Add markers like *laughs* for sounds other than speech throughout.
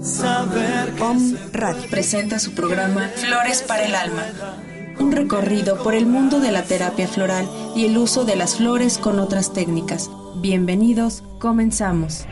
Saber presenta su programa Flores para el Alma. Un recorrido por el mundo de la terapia floral y el uso de las flores con otras técnicas. Bienvenidos, comenzamos.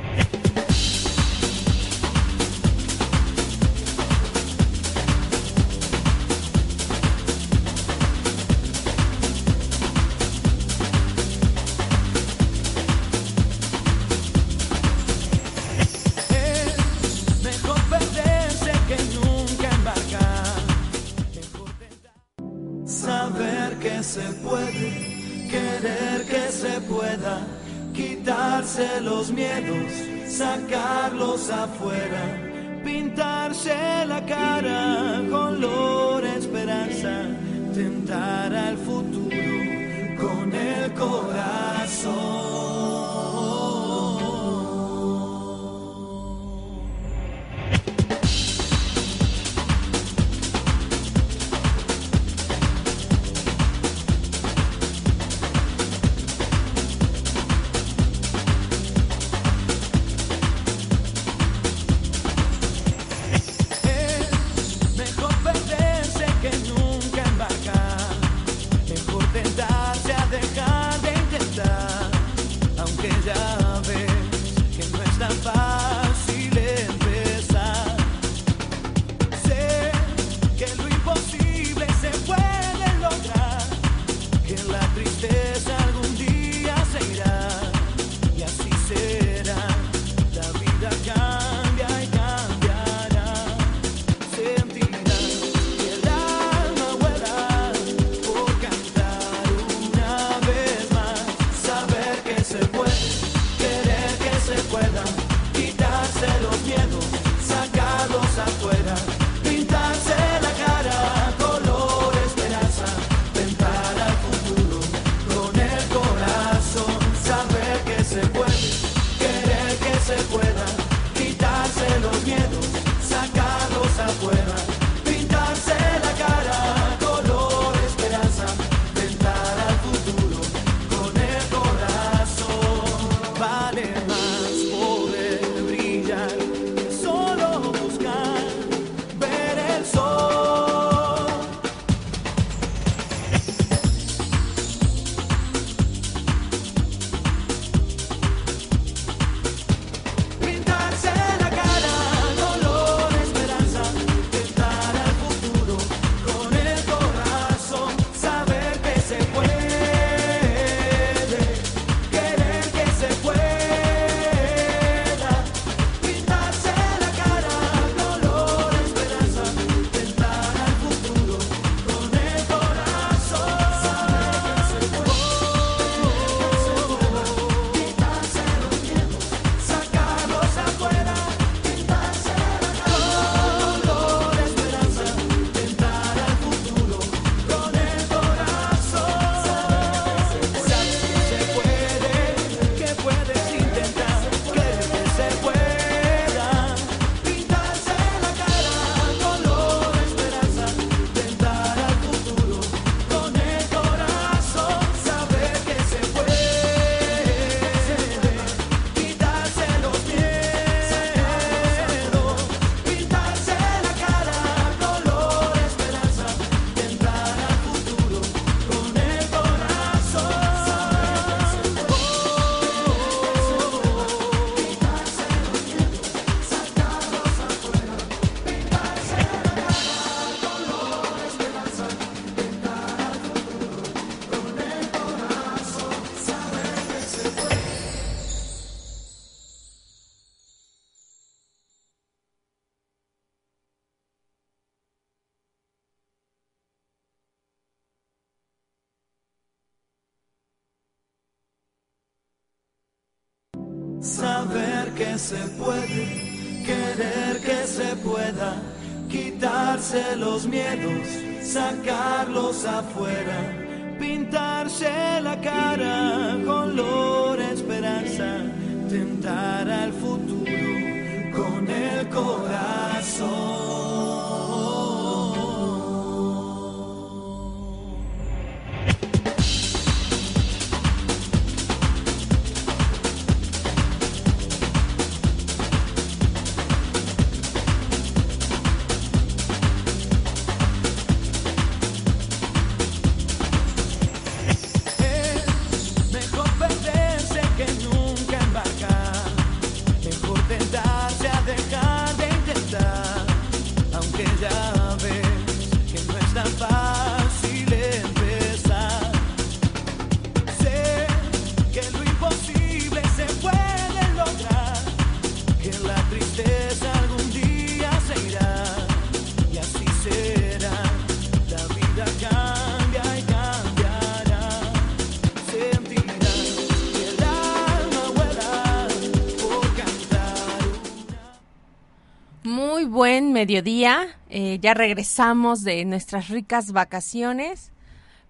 Mediodía. eh, ya regresamos de nuestras ricas vacaciones.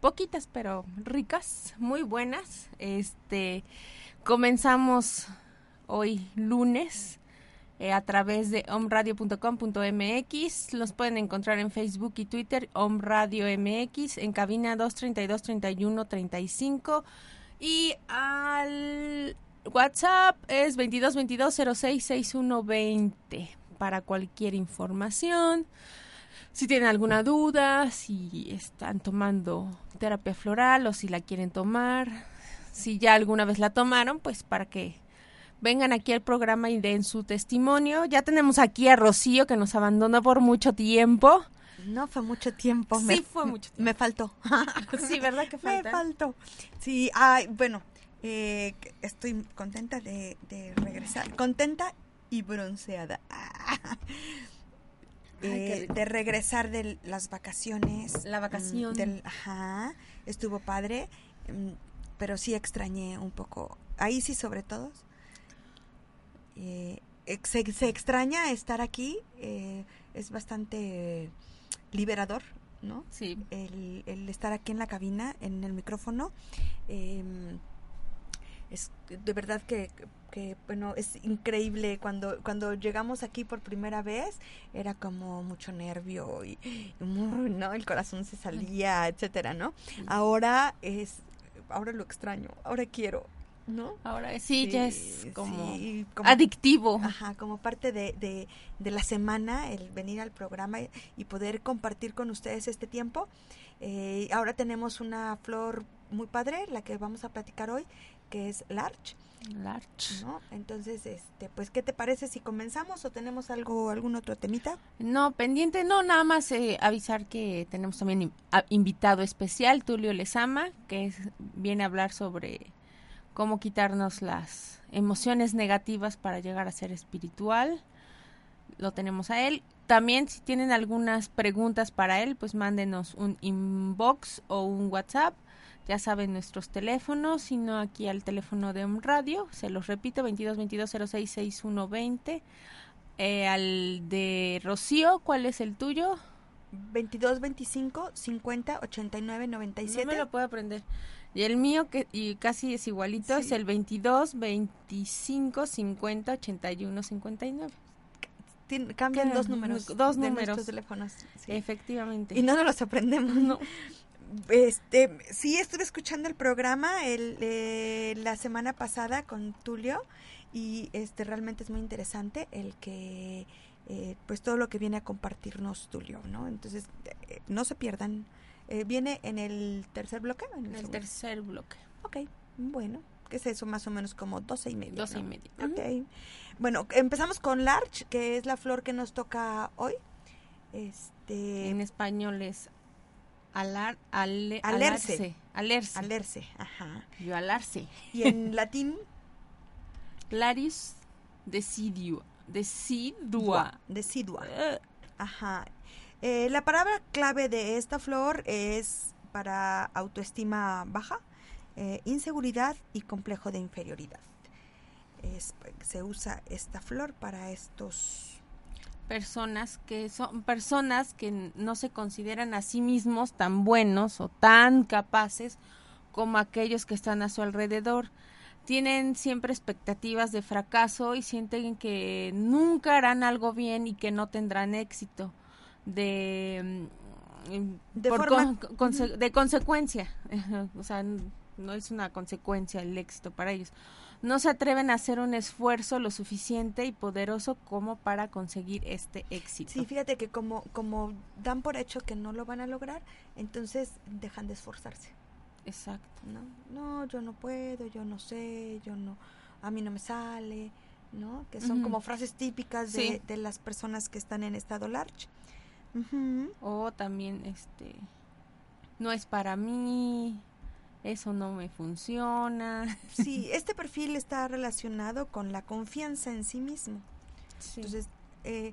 Poquitas, pero ricas, muy buenas. Este, comenzamos hoy lunes eh, a través de omradio.com.mx. Los pueden encontrar en Facebook y Twitter, Om Radio MX, en cabina 232 31 35 y al WhatsApp es 22 22 06 61 20 para cualquier información. Si tienen alguna duda, si están tomando terapia floral o si la quieren tomar, si ya alguna vez la tomaron, pues para que vengan aquí al programa y den su testimonio. Ya tenemos aquí a Rocío que nos abandonó por mucho tiempo. No fue mucho tiempo. Sí, me, fue mucho tiempo. Me faltó. *laughs* Sí, ¿verdad que *laughs* me falta? faltó. Sí, ay, bueno, eh, estoy contenta de, de regresar. Contenta y bronceada. *laughs* Eh, de regresar de las vacaciones. La vacación. mm, Del, ajá, estuvo padre, mm, pero sí extrañé un poco. Ahí sí, sobre todo. eh, se extraña estar aquí. eh, es bastante liberador, ¿no? Sí, el, el estar aquí en la cabina, en el micrófono, em, es de verdad que, que, bueno, es increíble. Cuando, cuando llegamos aquí por primera vez, era como mucho nervio y, ¿no? El corazón se salía, etcétera, ¿no? Ahora es, ahora lo extraño, ahora quiero, ¿no? ahora sí, ya es como sí, como- adictivo. Ajá, como parte de, de, de la semana, el venir al programa y, y poder compartir con ustedes este tiempo. Eh, ahora tenemos una flor muy padre, la que vamos a platicar hoy, que es Larch, Larch. ¿no? Entonces, este, pues, ¿qué te parece si comenzamos o tenemos algo, algún otro temita? No, pendiente, no, nada más eh, avisar que tenemos también invitado especial, Tulio Lezama, que es- viene a hablar sobre cómo quitarnos las emociones negativas para llegar a ser espiritual. Lo tenemos a él. También si tienen algunas preguntas para él, pues mándenos un inbox o un WhatsApp. Ya saben nuestros teléfonos, sino aquí al teléfono de un radio, se los repito, 22 22 06 61 20. Eh, al de Rocío, ¿cuál es el tuyo? 22, 25, 50, 89, 97. No me lo puedo aprender. Y el mío, que y casi es igualito, es Sí. el 22 25 50 81 59. Tien- cambian dos números. dos de números. nuestros teléfonos. sí. Efectivamente. Y no nos los aprendemos. No. *laughs* Este, sí, estuve escuchando el programa el, eh, la semana pasada con Tulio y este realmente es muy interesante el que eh, pues todo lo que viene a compartirnos Tulio, ¿no? Entonces eh, no se pierdan. Eh, viene en el tercer bloque. ¿O en el el segundo? tercer bloque. Ok, bueno, que es eso más o menos como doce y media. 12 y ¿no? media. Ok. Bueno, empezamos con Larch, que es la flor que nos toca hoy. Este, En español es alar, ale- Alerce. Alerce. alerce, ajá. Yo alarse. Y en *laughs* latín, Claris decidua. Decidua. decidua. Eh, Ajá. Eh, la palabra clave de esta flor es para autoestima baja, eh, inseguridad y complejo de inferioridad. es- se usa esta flor para estos personas que son personas que no se consideran a sí mismos tan buenos o tan capaces como aquellos que están a su alrededor. Tienen siempre expectativas de fracaso y sienten que nunca harán algo bien y que no tendrán éxito. De, mm, De por forma- con- de consecuencia. *laughs* o sea, no es una consecuencia el éxito para ellos. No se atreven a hacer un esfuerzo lo suficiente y poderoso como para conseguir este éxito. Sí, fíjate que como, como dan por hecho que no lo van a lograr, entonces dejan de esforzarse. Exacto. ¿no? No, yo no puedo, yo no sé, yo no, a mí no me sale, ¿no? Que son como frases típicas de, Sí. de las personas que están en estado large. O también, este, no es para mí, eso no me funciona. Sí, *laughs* este perfil está relacionado con la confianza en sí mismo. Entonces, eh,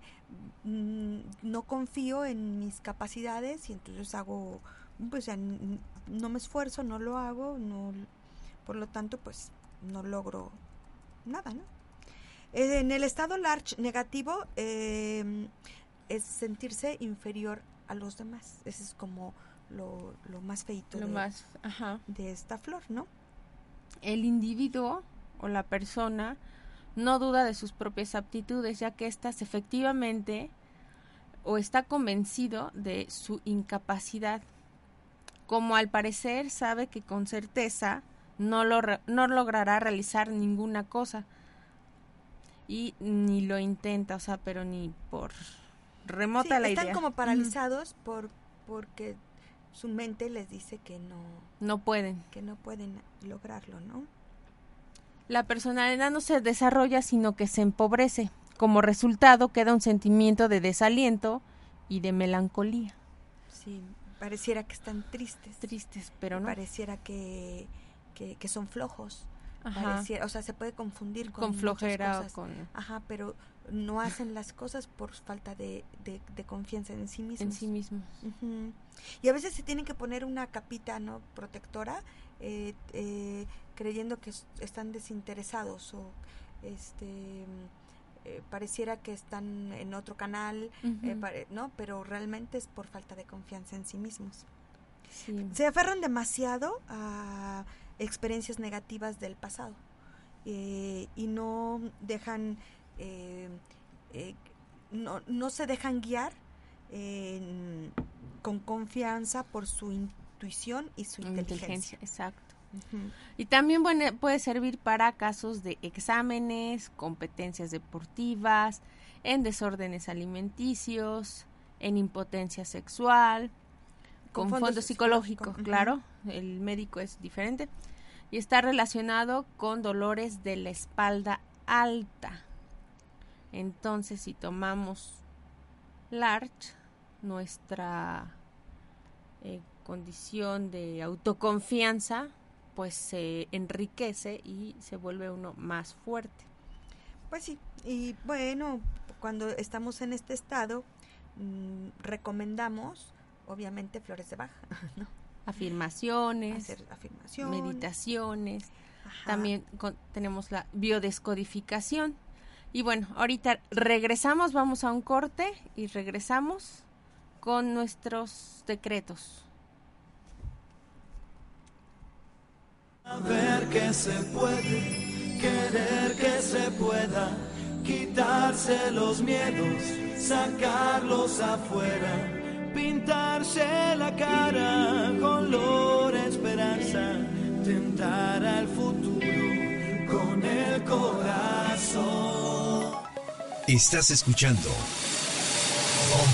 mm, no confío en mis capacidades y entonces hago, pues ya no me esfuerzo, no lo hago, no, por lo tanto, pues no logro nada, ¿no? Eh, En el estado large negativo eh, es sentirse inferior a los demás. Ese es como lo, lo más feito lo de, más, ajá. de esta flor, ¿no? El individuo o la persona no duda de sus propias aptitudes, ya que éstas efectivamente o está convencido de su incapacidad. Como al parecer sabe que con certeza no, lo re- no logrará realizar ninguna cosa y ni lo intenta, o sea, pero ni por remota Sí, la están idea. como Ujú. paralizados por porque su mente les dice que no No pueden. que no pueden lograrlo, ¿no? La personalidad no se desarrolla, sino que se empobrece. Como resultado queda un sentimiento de desaliento y de melancolía. Sí, pareciera que están tristes. Tristes, pero no. Pareciera que, que, que son flojos. Pareciera, o sea, se puede confundir con, Con flojera o cosas. con Ajá, pero no hacen las cosas por falta de, de, de confianza en sí mismos. en sí mismos. Y a veces se tienen que poner una capita no protectora, eh, eh, creyendo que es- están desinteresados o este eh, pareciera que están en otro canal, no, pero realmente es por falta de confianza en sí mismos. Sí. Se aferran demasiado a experiencias negativas del pasado eh, y no dejan, eh, eh, no, no se dejan guiar con confianza por su intuición y su inteligencia. Inteligencia, exacto. Y también bueno, puede servir para casos de exámenes, competencias deportivas, en desórdenes alimenticios, en impotencia sexual, Con con, fondo psicológico, claro, el médico es diferente, y está relacionado con dolores de la espalda alta. Entonces, si tomamos large, nuestra eh, condición de autoconfianza, pues se enriquece y se vuelve uno más fuerte. Pues sí, y bueno, cuando estamos en este estado, mm, recomendamos, obviamente, flores de baja, *laughs* ¿no? Afirmaciones, Hacer afirmación. meditaciones, ajá. también con- tenemos la biodescodificación. Y bueno, ahorita regresamos, vamos a un corte y regresamos con nuestros decretos. Ver que se puede, querer que se pueda, quitarse los miedos, sacarlos afuera, pintarse la cara con la esperanza, tentar al futuro con el corazón. Estás escuchando. Om.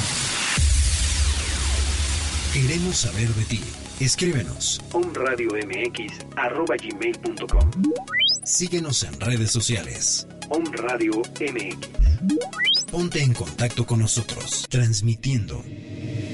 Queremos saber de ti. Escríbenos. omradiomx.com Síguenos en redes sociales. Om Radio MX. Ponte en contacto con nosotros, transmitiendo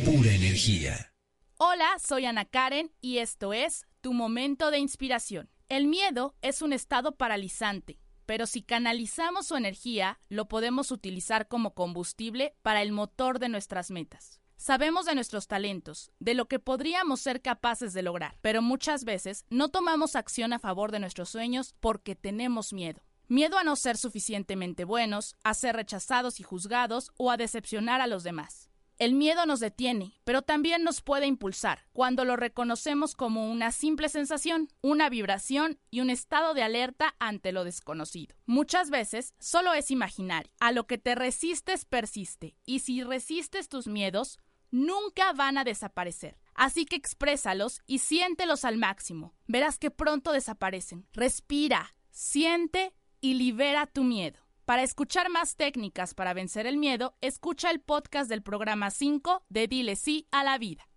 pura energía. Hola, soy Ana Karen y esto es Tu Momento de Inspiración. El miedo es un estado paralizante, pero si canalizamos su energía, lo podemos utilizar como combustible para el motor de nuestras metas. Sabemos de nuestros talentos, de lo que podríamos ser capaces de lograr, pero muchas veces no tomamos acción a favor de nuestros sueños porque tenemos miedo. Miedo a no ser suficientemente buenos, a ser rechazados y juzgados o a decepcionar a los demás. El miedo nos detiene, pero también nos puede impulsar cuando lo reconocemos como una simple sensación, una vibración y un estado de alerta ante lo desconocido. Muchas veces solo es imaginario. A lo que te resistes persiste, y si resistes tus miedos, nunca van a desaparecer. Así que exprésalos y siéntelos al máximo. Verás que pronto desaparecen. Respira, siente y libera tu miedo. Para escuchar más técnicas para vencer el miedo, escucha el podcast del programa 5 de Dile sí a la vida.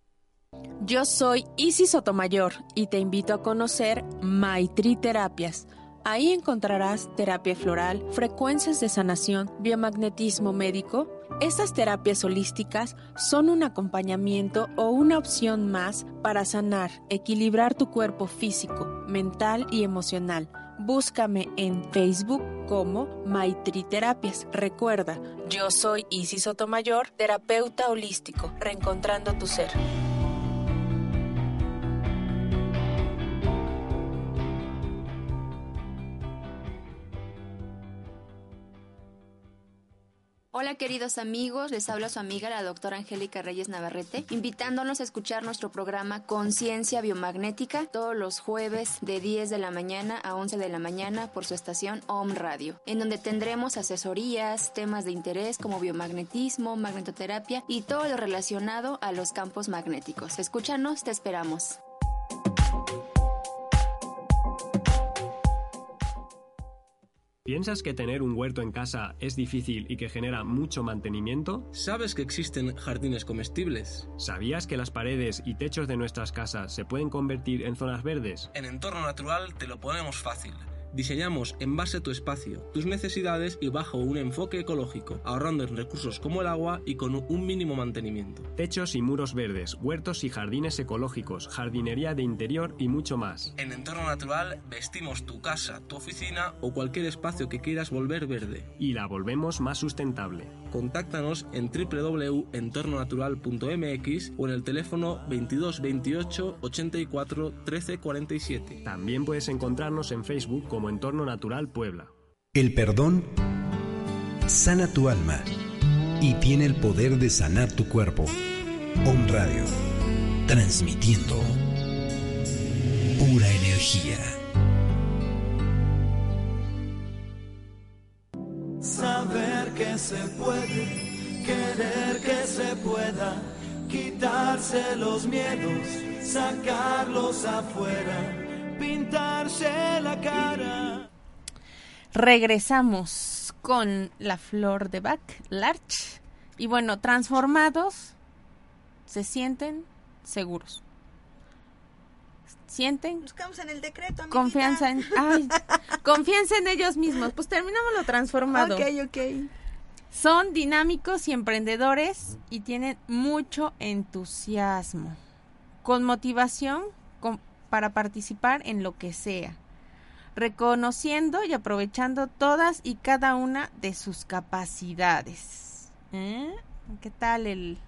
Yo soy Isis Sotomayor y te invito a conocer Maitri Terapias. Ahí encontrarás terapia floral, frecuencias de sanación, biomagnetismo médico. Estas terapias holísticas son un acompañamiento o una opción más para sanar, equilibrar tu cuerpo físico, mental y emocional. Búscame en Facebook como Maitri Terapias. Recuerda, yo soy Isis Sotomayor, terapeuta holístico, reencontrando tu ser. Hola queridos amigos, les habla su amiga la doctora Angélica Reyes Navarrete, invitándonos a escuchar nuestro programa Conciencia Biomagnética todos los jueves de 10 de la mañana a 11 de la mañana por su estación OM Radio, en donde tendremos asesorías, temas de interés como biomagnetismo, magnetoterapia y todo lo relacionado a los campos magnéticos. Escúchanos, te esperamos. ¿Piensas que tener un huerto en casa es difícil y que genera mucho mantenimiento? ¿Sabes que existen jardines comestibles? ¿Sabías que las paredes y techos de nuestras casas se pueden convertir en zonas verdes? En Entorno Natural te lo ponemos fácil. Diseñamos en base a tu espacio, tus necesidades y bajo un enfoque ecológico, ahorrando en recursos como el agua y con un mínimo mantenimiento. Techos y muros verdes, huertos y jardines ecológicos, jardinería de interior y mucho más. En Entorno Natural vestimos tu casa, tu oficina o cualquier espacio que quieras volver verde. Y la volvemos más sustentable. Contáctanos en www.entornonatural.mx o en el teléfono 22 28 84 13 47. También puedes encontrarnos en Facebook como Entorno Natural Puebla. El perdón sana tu alma y tiene el poder de sanar tu cuerpo. Om Radio, transmitiendo pura energía. Saber que se puede, querer que se pueda, quitarse los miedos, sacarlos afuera, pintarse la cara. Regresamos con la flor de Bach, Larch. Y bueno, transformados, se sienten seguros. Sienten Nos quedamos en el decreto, amiguita. confianza en, ay, *laughs* confianza en ellos mismos. Pues terminamos lo transformado. Ok, ok. Son dinámicos y emprendedores y tienen mucho entusiasmo, con motivación para participar en lo que sea, reconociendo y aprovechando todas y cada una de sus capacidades. ¿Eh? ¿Qué tal el,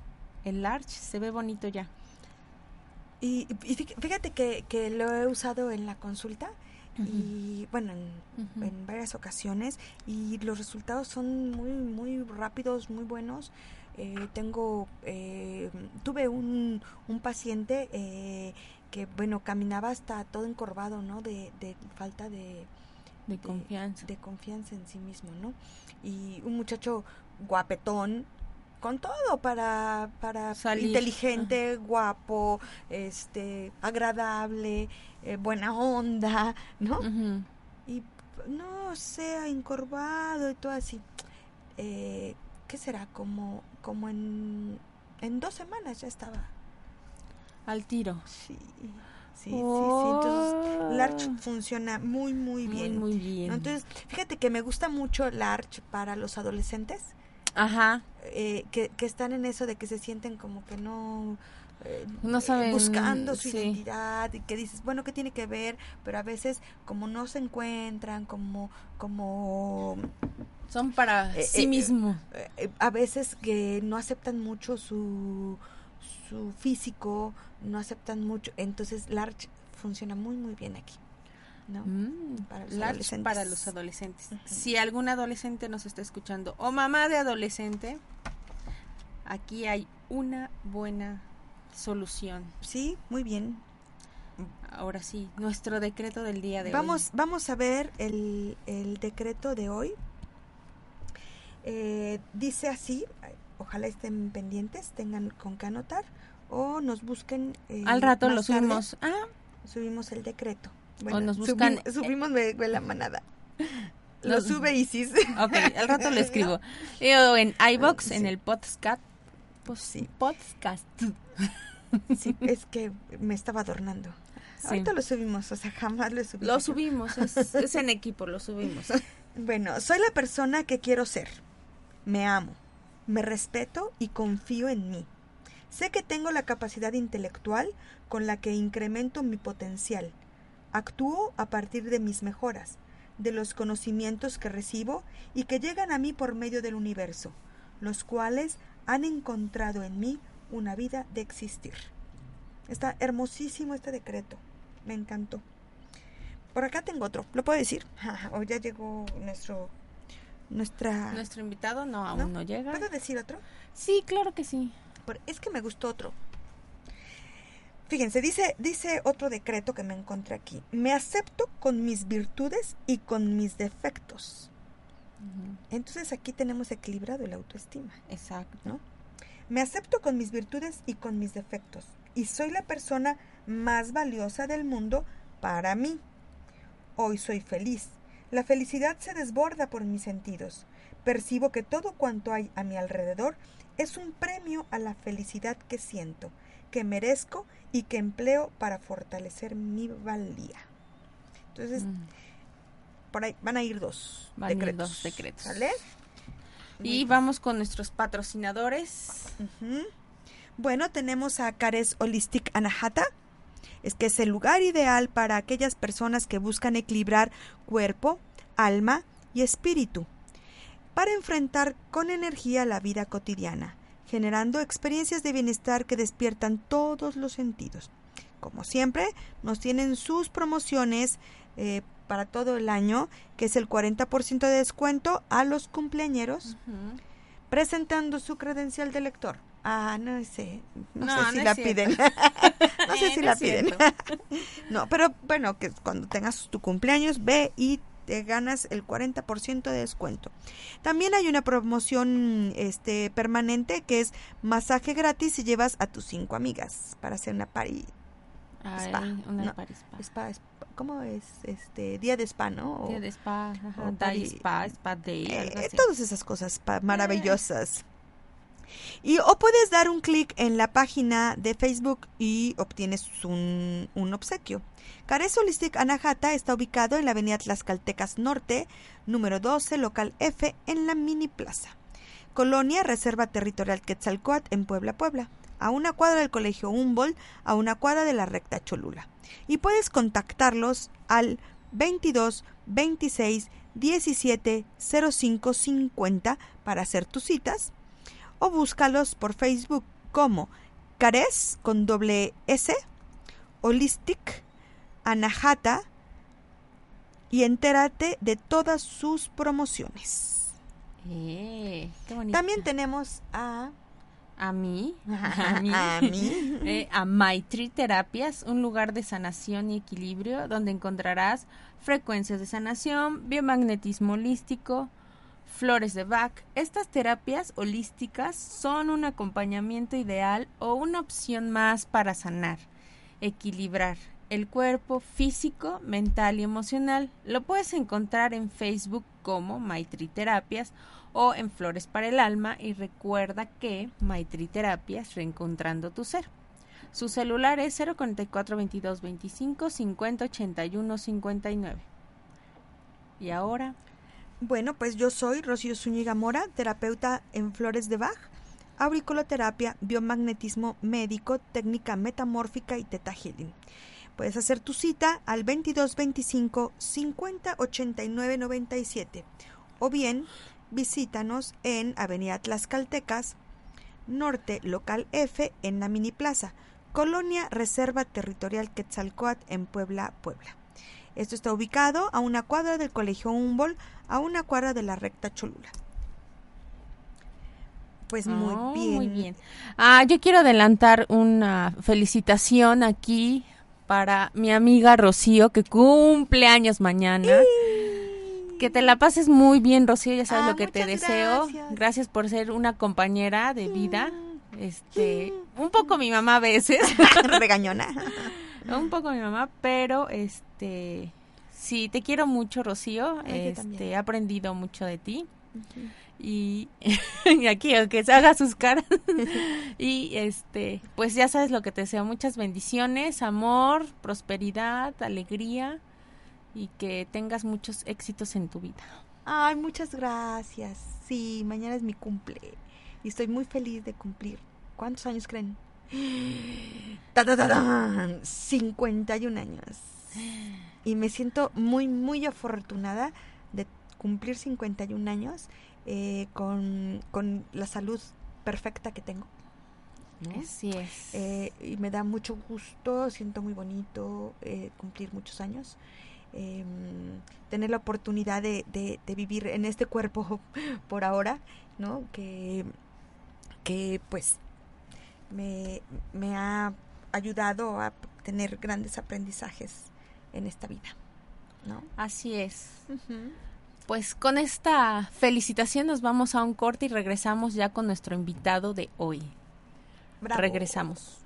el Arch? Se ve bonito ya. Y, y fí- fíjate que, que lo he usado en la consulta y bueno, en, en varias ocasiones y los resultados son muy, muy rápidos, muy buenos. Eh, tengo, eh, tuve un, un paciente eh, que, bueno, caminaba hasta todo encorvado, ¿no? De, de falta de, De confianza. de confianza en sí mismo, ¿no? Y un muchacho guapetón, con todo para, para Salir, inteligente, guapo, este, agradable, eh, buena onda, *laughs* ¿no? Y no sea encorvado y todo así. Eh, ¿Qué será? Como, como en, en dos semanas ya estaba. Al tiro. Sí, sí, sí, sí. Entonces, Larch Oh. funciona muy, muy Muy, bien. muy bien. ¿no? Entonces, fíjate que me gusta mucho Larch para los adolescentes Ajá. eh, que, que están en eso de que se sienten como que no... eh, No eh, saben, buscando su sí. identidad y que dices bueno qué tiene que ver pero a veces como no se encuentran como como Son para Eh, sí eh, mismo. eh, eh, a veces que no aceptan mucho su su físico no aceptan mucho entonces Larch funciona muy muy bien aquí ¿no? Mm, Para los para los adolescentes. Si algún adolescente nos está escuchando o mamá de adolescente, aquí hay una buena solución. Sí, muy bien. Ahora sí, nuestro decreto del día de Vamos, vamos a ver el, el decreto de hoy. Eh, dice así, ojalá estén pendientes, tengan con qué anotar o nos busquen. eh. Al rato lo tarde. subimos. Ah, Subimos el decreto. O nos buscan- subimos, subimos me la manada. *laughs* Lo sube Isis. ok, al rato lo *laughs* escribo. O en iBox, Sí. en el podcast. Pues Sí. Podcast. Sí, es que me estaba adornando. Sí. Ahorita lo subimos, o sea, jamás lo subimos. Lo subimos, es, es en equipo, lo subimos. *laughs* Bueno, soy la persona que quiero ser. Me amo, me respeto y confío en mí. Sé que tengo la capacidad intelectual con la que incremento mi potencial. Actúo a partir de mis mejoras, de los conocimientos que recibo y que llegan a mí por medio del universo, los cuales han encontrado en mí una vida de existir. Está hermosísimo este decreto. Me encantó. Por acá tengo otro. ¿Lo puedo decir? *laughs* o ya llegó nuestro nuestra Nuestro invitado no, aún no, llega. ¿Puedo decir otro? Sí, claro que sí. Por- es que me gustó otro. Fíjense, dice, dice otro decreto que me encontré aquí. Me acepto con mis virtudes y con mis defectos. Entonces aquí tenemos equilibrado el autoestima. Exacto. ¿no? Me acepto con mis virtudes y con mis defectos. Y soy la persona más valiosa del mundo para mí. Hoy soy feliz. La felicidad se desborda por mis sentidos. Percibo que todo cuanto hay a mi alrededor es un premio a la felicidad que siento, que merezco y que empleo para fortalecer mi valía. Entonces, Mm. por ahí van a ir dos Van decretos. dos decretos. ¿Sale? Y vamos con nuestros patrocinadores. Bueno, tenemos a Cares Holistic Anahata. Es que es el lugar ideal para aquellas personas que buscan equilibrar cuerpo, alma y espíritu para enfrentar con energía la vida cotidiana, generando experiencias de bienestar que despiertan todos los sentidos. Como siempre, nos tienen sus promociones eh, para todo el año, que es el 40% de descuento a los cumpleañeros presentando su credencial de lector. Ah, no sé, no, No, sé si la piden. *laughs* no sé Eh, si no la piden. cierto. *laughs* no, pero bueno, que cuando tengas tu cumpleaños, ve y te ganas el 40% de descuento. También hay una promoción este permanente que es masaje gratis si llevas a tus cinco amigas para hacer una party Ay, spa. una No, party spa. spa, spa- ¿Cómo es? Este, día de spa, ¿no? O- Día de spa, ajá, o day party- spa, spa day, eh, todas esas cosas pa- maravillosas. Y o puedes dar un clic en la página de Facebook y obtienes un, un obsequio. Cares Holistic Anahata está ubicado en la avenida Tlaxcaltecas Norte, número 12, local F, en la Mini Plaza. Colonia Reserva Territorial Quetzalcoatl en Puebla, Puebla. A una cuadra del Colegio Humboldt, a una cuadra de la recta Cholula. Y puedes contactarlos al 22 26 17 05 50 para hacer tus citas o búscalos por Facebook como Cares con doble S, Holistic, Anahata y entérate de todas sus promociones. Eh, qué. También tenemos a A mí, a mí, A mí. *laughs* eh, a Maitri Terapias, un lugar de sanación y equilibrio donde encontrarás frecuencias de sanación, biomagnetismo holístico, flores de Bach. Estas terapias holísticas son un acompañamiento ideal o una opción más para sanar, equilibrar el cuerpo físico, mental y emocional. Lo puedes encontrar en Facebook como Maitri Terapias o en Flores para el Alma y recuerda que Maitri Terapias reencontrando tu ser. Su celular es 044 22 25 50 81 59. Y ahora, Bueno, pues yo soy Rocío Zúñiga Mora, terapeuta en flores de Bach, auriculoterapia, biomagnetismo médico, técnica metamórfica y teta healing. Puedes hacer tu cita al 2225 50 89 97 o bien visítanos en Avenida Tlaxcaltecas, Norte, local F, en la Mini Plaza, Colonia Reserva Territorial Quetzalcoatl en Puebla, Puebla. Esto está ubicado a una cuadra del Colegio Humboldt, a una cuadra de la recta Cholula. Pues muy Oh, bien. Muy bien. Ah, yo quiero adelantar una felicitación aquí para mi amiga Rocío, que cumple años mañana. Que te la pases muy bien, Rocío, ya sabes Ah, lo que te deseo. gracias. Gracias por ser una compañera de vida. Este, un poco mi mamá a veces. *laughs* Regañona. un poco mi mamá, pero este sí, te quiero mucho, Rocío. Ay, este, he aprendido mucho de ti. Y, *laughs* y aquí aunque se haga sus caras *laughs* *laughs* y este pues ya sabes lo que te deseo muchas bendiciones amor prosperidad alegría y que tengas muchos éxitos en tu vida Ay, muchas gracias. Sí, mañana es mi cumple. Y estoy muy feliz de cumplir. ¿Cuántos años creen? *gasps* ¡Ta, ta, ta, tan! 51 años. Y me siento muy, muy afortunada de cumplir 51 años eh, con, con la salud perfecta que tengo. ¿no? así es Eh, y me da mucho gusto, siento muy bonito eh, cumplir muchos años, eh, tener la oportunidad de, de- de vivir en este cuerpo *laughs* por ahora, ¿no? Que, que pues me, me ha ayudado a tener grandes aprendizajes en esta vida, ¿no? así es. Pues con esta felicitación nos vamos a un corte y regresamos ya con nuestro invitado de hoy. Bravo. regresamos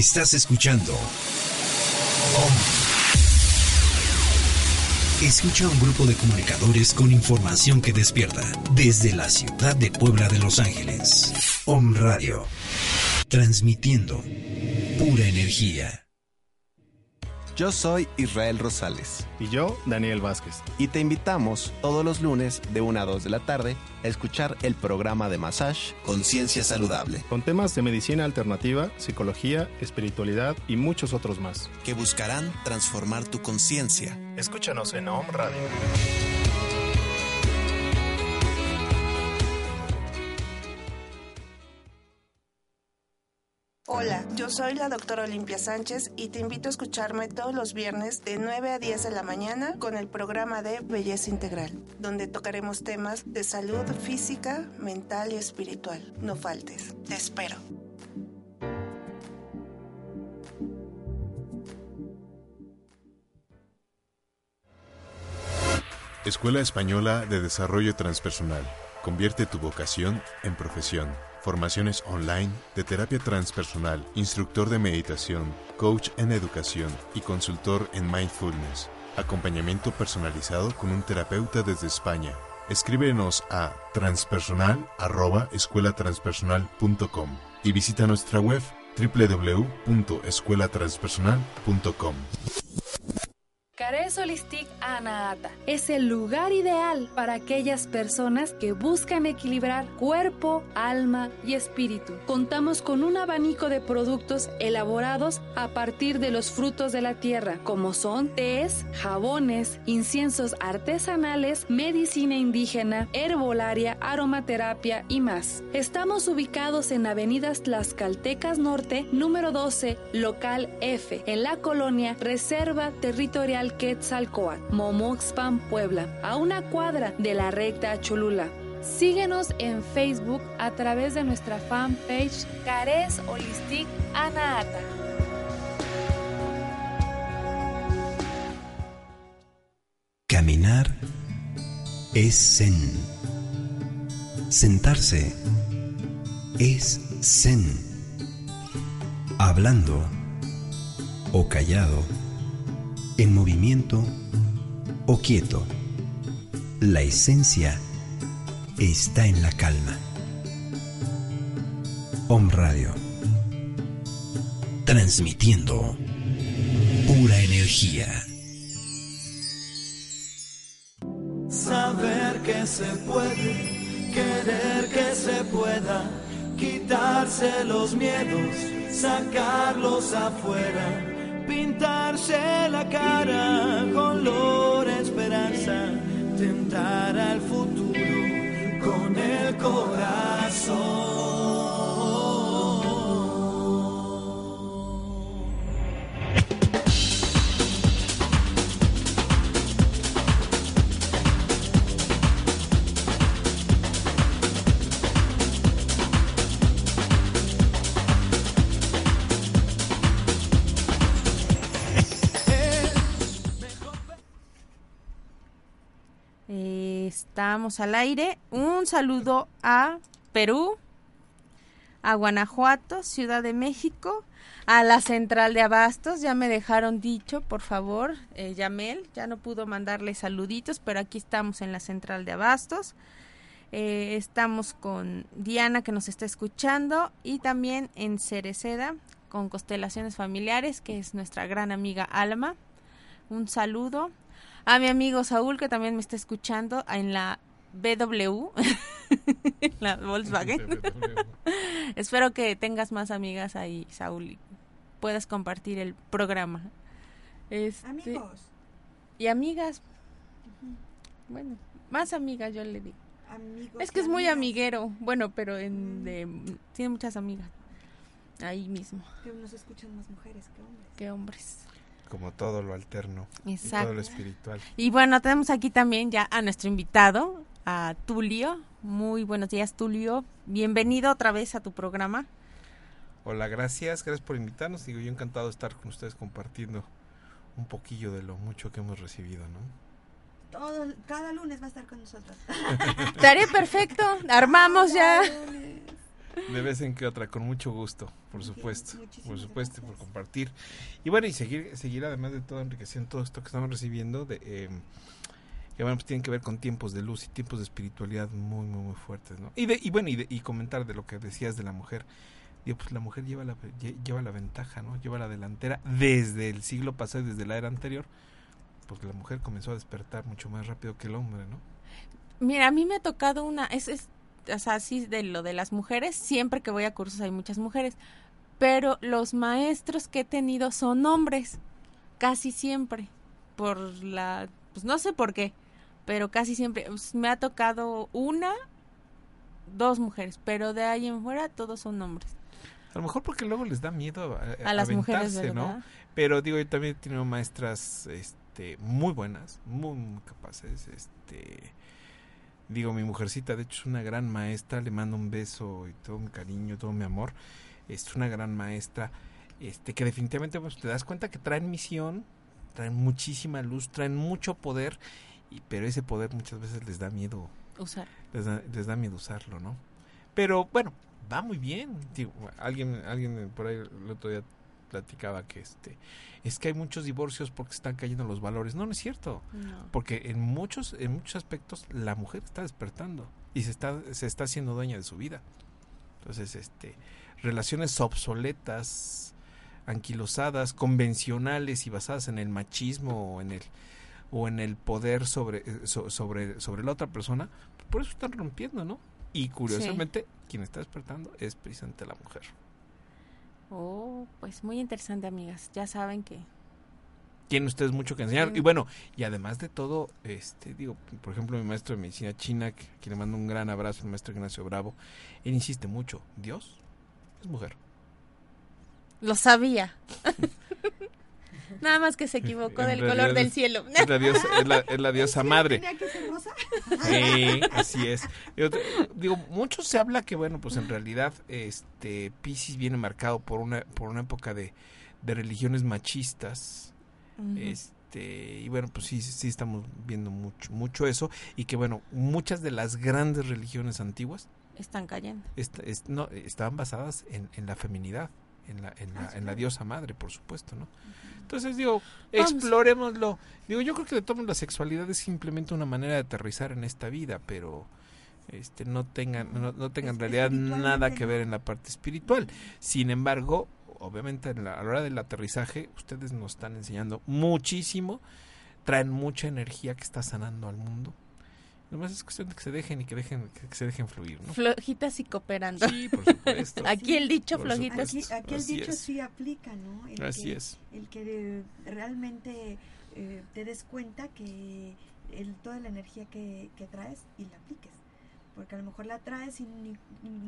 Estás escuchando. Escucha a un grupo de comunicadores con información que despierta desde la ciudad de Puebla de Los Ángeles. Om Radio. Transmitiendo pura energía. Yo soy Israel Rosales. Y yo, Daniel Vázquez. Y te invitamos todos los lunes de 1 a 2 de la tarde a escuchar el programa de Massage Conciencia Saludable. Con temas de medicina alternativa, psicología, espiritualidad y muchos otros más. Que buscarán transformar tu conciencia. Escúchanos en Om Radio. Hola, yo soy la doctora Olimpia Sánchez y te invito a escucharme todos los viernes de 9 a 10 de la mañana con el programa de Belleza Integral, donde tocaremos temas de salud física, mental y espiritual. No faltes, te espero. Escuela Española de Desarrollo Transpersonal. Convierte tu vocación en profesión. Formaciones online de terapia transpersonal, instructor de meditación, coach en educación y consultor en mindfulness. Acompañamiento personalizado con un terapeuta desde España. Escríbenos a transpersonal@escuelatranspersonal.com y visita nuestra web www.escuelatranspersonal.com. Cares Holistic Anahata es el lugar ideal para aquellas personas que buscan equilibrar cuerpo, alma y espíritu. Contamos con un abanico de productos elaborados a partir de los frutos de la tierra, como son tés, jabones, inciensos artesanales, medicina indígena, herbolaria, aromaterapia y más. Estamos ubicados en Avenidas Tlaxcaltecas Norte, número 12, local F, en la colonia Reserva Territorial Quetzalcoatl, Momoxpan, Puebla, a una cuadra de la recta Cholula. Síguenos en Facebook a través de nuestra fanpage Cares Holistic Anahata. Caminar es zen. Sentarse es zen. Hablando o callado, en movimiento o quieto, la esencia está en la calma. Om Radio. Transmitiendo pura energía. Saber que se puede, querer que se pueda, quitarse los miedos, sacarlos afuera, pintarse la cara con color esperanza, tentar al futuro Estamos al aire. Un saludo a Perú, a Guanajuato, Ciudad de México, a la central de Abastos. Ya me dejaron dicho, por favor, eh, Yamel. Ya no pudo mandarle saluditos, pero aquí estamos en la central de Abastos. Eh, estamos con Diana que nos está escuchando y también en Cereceda con Constelaciones Familiares, que es nuestra gran amiga Alma. Un saludo a mi amigo Saúl que también me está escuchando en la BW, *laughs* la Volkswagen. *laughs* Espero que tengas más amigas ahí, Saúl, y puedas compartir el programa. Este, Amigos. Y amigas. Bueno, más amigas yo le digo. Amigos Es que es muy amigas. amiguero. Bueno, pero en, de, tiene muchas amigas. Ahí mismo. Que nos escuchan más mujeres que hombres. Que hombres. Como todo lo alterno. y todo lo espiritual. Y bueno, tenemos aquí también ya a nuestro invitado, a Tulio. Muy buenos días, Tulio. Bienvenido otra vez a tu programa. Hola, gracias, gracias por invitarnos. Digo, yo encantado de estar con ustedes compartiendo un poquillo de lo mucho que hemos recibido, ¿no? Todo, cada lunes va a estar con nosotros. *laughs* Estaría perfecto. Armamos ya. De vez en que otra, con mucho gusto, por supuesto. Por supuesto, por compartir. Y bueno, y seguir, seguir además de todo enriqueciendo todo esto que estamos recibiendo, de, eh, que bueno, pues tienen que ver con tiempos de luz y tiempos de espiritualidad muy, muy, muy fuertes, ¿no? Y, de, y bueno, y, de- y comentar de lo que decías de la mujer. Digo, pues la mujer lleva la, lle- lleva la ventaja, ¿no? Lleva la delantera desde el siglo pasado y desde la era anterior, porque la mujer comenzó a despertar mucho más rápido que el hombre, ¿no? Mira, a mí me ha tocado una, es, es o sea, así de lo de las mujeres, siempre que voy a cursos hay muchas mujeres, pero los maestros que he tenido son hombres, casi siempre, por la, pues no sé por qué, pero casi siempre, pues, me ha tocado una, dos mujeres, pero de ahí en fuera todos son hombres. A lo mejor porque luego les da miedo a, A las mujeres, aventarse, ¿no? ¿verdad? Pero digo, yo también he tenido maestras este, muy buenas, muy, muy capaces. Este, digo, mi mujercita, de hecho, es una gran maestra. Le mando un beso y todo mi cariño, todo mi amor. Es una gran maestra. Este, que definitivamente pues, te das cuenta que traen misión, traen muchísima luz, traen mucho poder. Y, pero ese poder muchas veces les da miedo Usar. les da, les da miedo usarlo, ¿no? Pero bueno, va muy bien. Digo, alguien, alguien por ahí el otro día platicaba que este es que hay muchos divorcios porque están cayendo los valores. No, no es cierto. No. Porque en muchos, en muchos aspectos la mujer está despertando y se está, se está haciendo dueña de su vida. Entonces, este, relaciones obsoletas, anquilosadas, convencionales y basadas en el machismo o en el o en el poder sobre, eh, so- sobre, sobre la otra persona, por eso están rompiendo, ¿no? Y curiosamente, quien está despertando es precisamente la mujer. Oh, pues muy interesante, amigas. Ya saben que Tienen ustedes mucho que enseñar. Sí. Y bueno, y además de todo, este, digo, por ejemplo, mi maestro de medicina china, que, que le mando un gran abrazo, el maestro Ignacio Bravo, él insiste mucho, Dios es mujer. lo sabía. *laughs* Nada más que se equivocó En del color del cielo. Es la diosa, es la, es la diosa madre. ¿Tenía que ser rosa? Sí, así es. Yo te- digo, mucho se habla que, bueno, pues en realidad, este, Pisces viene marcado por una, por una época de, de religiones machistas. Este, y bueno, pues sí, sí estamos viendo mucho, mucho eso. Y que, bueno, muchas de las grandes religiones antiguas Están cayendo. est- est- no, estaban basadas en, en la feminidad, en la, en la, en la diosa madre, por supuesto, ¿no? Entonces digo, Vamos. explorémoslo. Digo, yo creo que de todos la sexualidad es simplemente una manera de aterrizar en esta vida, pero este no tengan no, no tengan en realidad nada que ver en la parte espiritual. Sin embargo, obviamente en la- a la hora del aterrizaje ustedes nos están enseñando muchísimo, traen mucha energía que está sanando al mundo. Nomás es cuestión de que se dejen y que dejen que se dejen fluir, ¿no? Flojitas y cooperando. Sí, por supuesto. *laughs* Aquí el dicho Por flojitas. Aquí, aquí el dicho es. sí aplica, ¿no? El Así que, es. El que realmente eh, te des cuenta que el, toda la energía que, que traes y la apliques. Porque a lo mejor la traes y ni-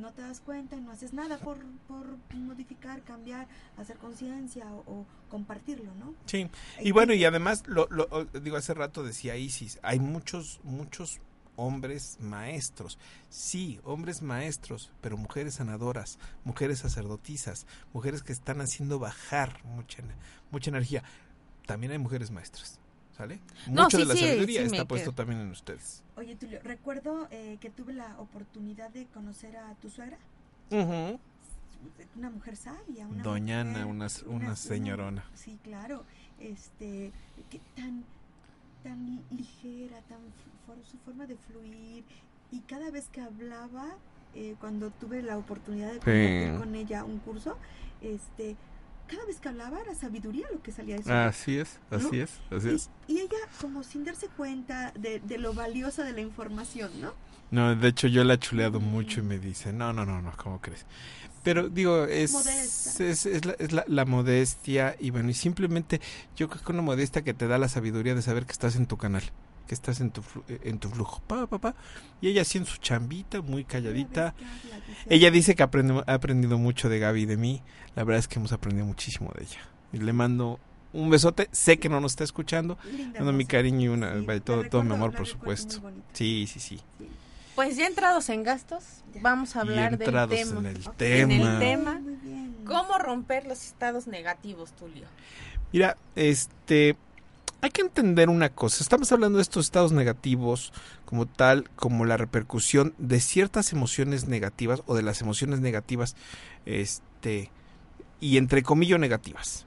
no te das cuenta y no haces nada por, por modificar, cambiar, hacer conciencia o, o compartirlo, ¿no? Sí, y bueno, y además, lo, lo- digo, hace rato decía Isis, hay muchos, muchos hombres maestros. Sí, hombres maestros, pero mujeres sanadoras, mujeres sacerdotisas, mujeres que están haciendo bajar mucha, mucha energía. También hay mujeres maestras, ¿sale? No, Mucho sí, de la sí, sabiduría sí, está puesto quedo. también en ustedes. Oye, Tulio, recuerdo eh, que tuve la oportunidad de conocer a tu suegra. Ujú. Una mujer sabia, una Doña Ana, mujer- una, una señorona. Sí, claro. Este, que tan, tan ligera, tan su forma de fluir. Y cada vez que hablaba, eh, cuando tuve la oportunidad de compartir con ella un curso, este, cada vez que hablaba era sabiduría lo que salía de su boca, Así es, así ¿no? es, así es. Y, ella como sin darse cuenta de, de lo valiosa de la información, ¿no? No, de hecho yo la he chuleado mucho y me dice, no, no, no, no, ¿cómo crees? Pero digo, es, es, es la, es la- la modestia y bueno, y simplemente yo creo que una modestia que te da la sabiduría de saber que estás en tu canal, que estás en tu, flu- en tu flujo, pa, pa, pa. Y ella así en su chambita, muy calladita. Ella dice que aprende- ha aprendido mucho de Gaby y de mí. La verdad es que hemos aprendido muchísimo de ella. Y le mando un besote. Sé que no nos está escuchando. Linda Mando mi cariño y una, Sí, todo, todo mi amor, por supuesto. bonita. Sí, sí, sí. Pues ya entrados en gastos, vamos a Y hablar del entrados tema. en el tema. En el tema. ¿Cómo romper los estados negativos, Tulio? Mira, este, hay que entender una cosa. Estamos hablando de estos estados negativos como tal, como la repercusión de ciertas emociones negativas o de las emociones negativas, este, y entre comillas negativas.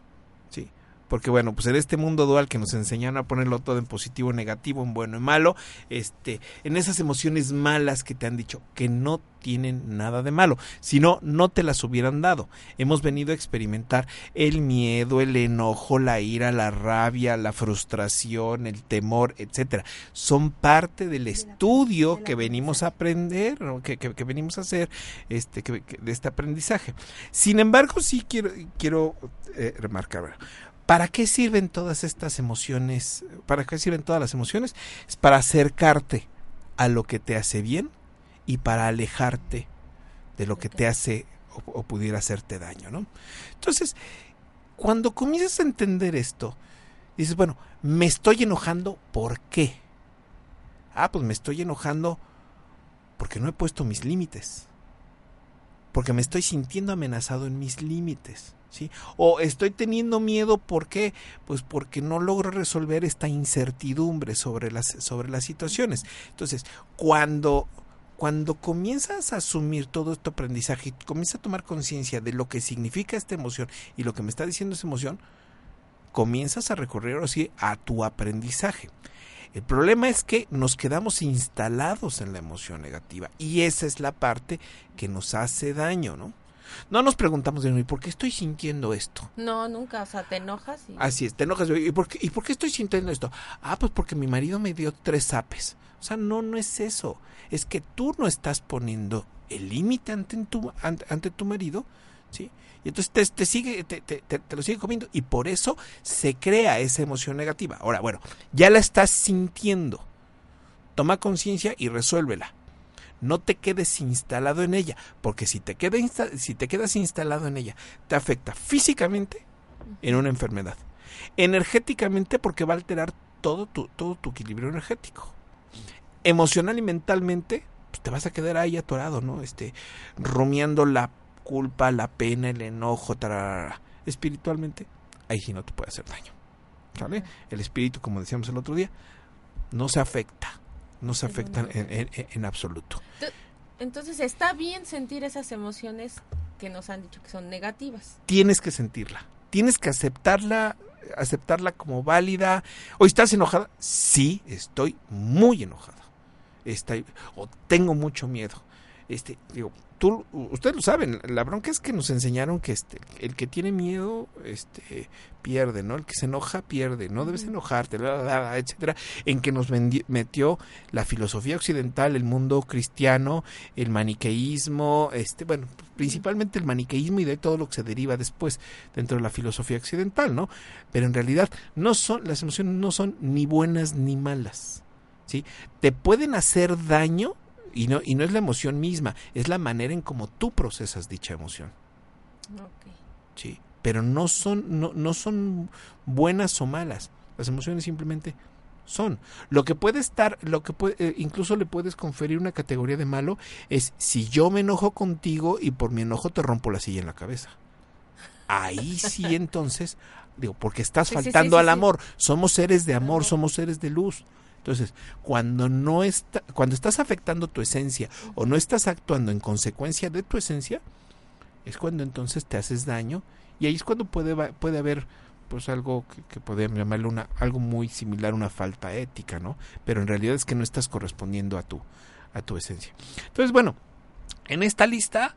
Porque bueno, pues en este mundo dual que nos enseñaron a ponerlo todo en positivo, negativo, en bueno y malo, este, en esas emociones malas que te han dicho que no tienen nada de malo, si no, no te las hubieran dado. Hemos venido a experimentar el miedo, el enojo, la ira, la rabia, la frustración, el temor, etcétera. Son parte del estudio que venimos a aprender, ¿no? que, que- que venimos a hacer, este, que- que- de este aprendizaje. Sin embargo, sí quiero, quiero eh, remarcar. ¿Para qué sirven todas estas emociones? ¿Para qué sirven todas las emociones? Es para acercarte a lo que te hace bien y para alejarte de lo que te hace o- o pudiera hacerte daño, ¿no? Entonces, cuando comienzas a entender esto, dices, bueno, me estoy enojando, ¿por qué? Ah, pues me estoy enojando porque no he puesto mis límites. Porque me estoy sintiendo amenazado en mis límites. ¿Sí? O estoy teniendo miedo, ¿por qué? Pues porque no logro resolver esta incertidumbre sobre las, sobre las situaciones. Entonces, cuando, cuando comienzas a asumir todo este aprendizaje y comienzas a tomar conciencia de lo que significa esta emoción y lo que me está diciendo esa emoción, comienzas a recurrir ahora sí a tu aprendizaje. El problema es que nos quedamos instalados en la emoción negativa y esa es la parte que nos hace daño, ¿no? No nos preguntamos de nuevo, ¿y por qué estoy sintiendo esto? No, nunca, o sea, te enojas y... Así es, te enojas. ¿Y por, qué, ¿Y por qué estoy sintiendo esto? Ah, pues porque mi marido me dio tres apes. O sea, no, no es eso. Es que tú no estás poniendo el límite ante tu, ante, ante tu marido, ¿sí? Y entonces te, te sigue, te, te lo sigue comiendo. Y por eso se crea esa emoción negativa. Ahora, bueno, ya la estás sintiendo. Toma conciencia y resuélvela. No te quedes instalado en ella, porque si te, queda insta si te quedas instalado en ella, te afecta físicamente en una enfermedad. Energéticamente porque va a alterar todo tu, todo tu equilibrio energético. Emocional y mentalmente, pues te vas a quedar ahí atorado, ¿no? Este, rumiando la culpa, la pena, el enojo, tararara. espiritualmente, ahí sí no te puede hacer daño. ¿Sale? El espíritu, como decíamos el otro día, no se afecta, no se afecta en, en, en absoluto. Entonces está bien sentir esas emociones que nos han dicho que son negativas. Tienes que sentirla, tienes que aceptarla, aceptarla como válida. ¿O estás enojada? Sí, estoy muy enojada. Estoy, o tengo mucho miedo. Este, digo, tú, ustedes lo saben, la bronca es que nos enseñaron que este, el que tiene miedo, este, pierde, ¿no? El que se enoja pierde, no debes enojarte, bla, bla, bla, etcétera, en que nos metió la filosofía occidental, el mundo cristiano, el maniqueísmo, este, bueno, principalmente el maniqueísmo y de todo lo que se deriva después dentro de la filosofía occidental, ¿no? Pero en realidad no son, las emociones no son ni buenas ni malas, ¿sí? Te pueden hacer daño y no, y no es la emoción misma, es la manera en cómo tú procesas dicha emoción. Okay. Sí, pero no son, no, no son buenas o malas. Las emociones simplemente son. Lo que puede estar, lo que puede, eh, incluso le puedes conferir una categoría de malo es si yo me enojo contigo y por mi enojo te rompo la silla en la cabeza. Ahí sí *laughs* entonces, digo, porque estás Sí, faltando sí, al sí, amor. Somos seres de amor, somos seres de luz. Entonces, cuando no está, cuando estás afectando tu esencia o no estás actuando en consecuencia de tu esencia, es cuando entonces te haces daño y ahí es cuando puede puede haber pues algo que, que podemos llamarle una algo muy similar a una falta ética, ¿no? Pero en realidad es que no estás correspondiendo a tu a tu esencia. Entonces, bueno, en esta lista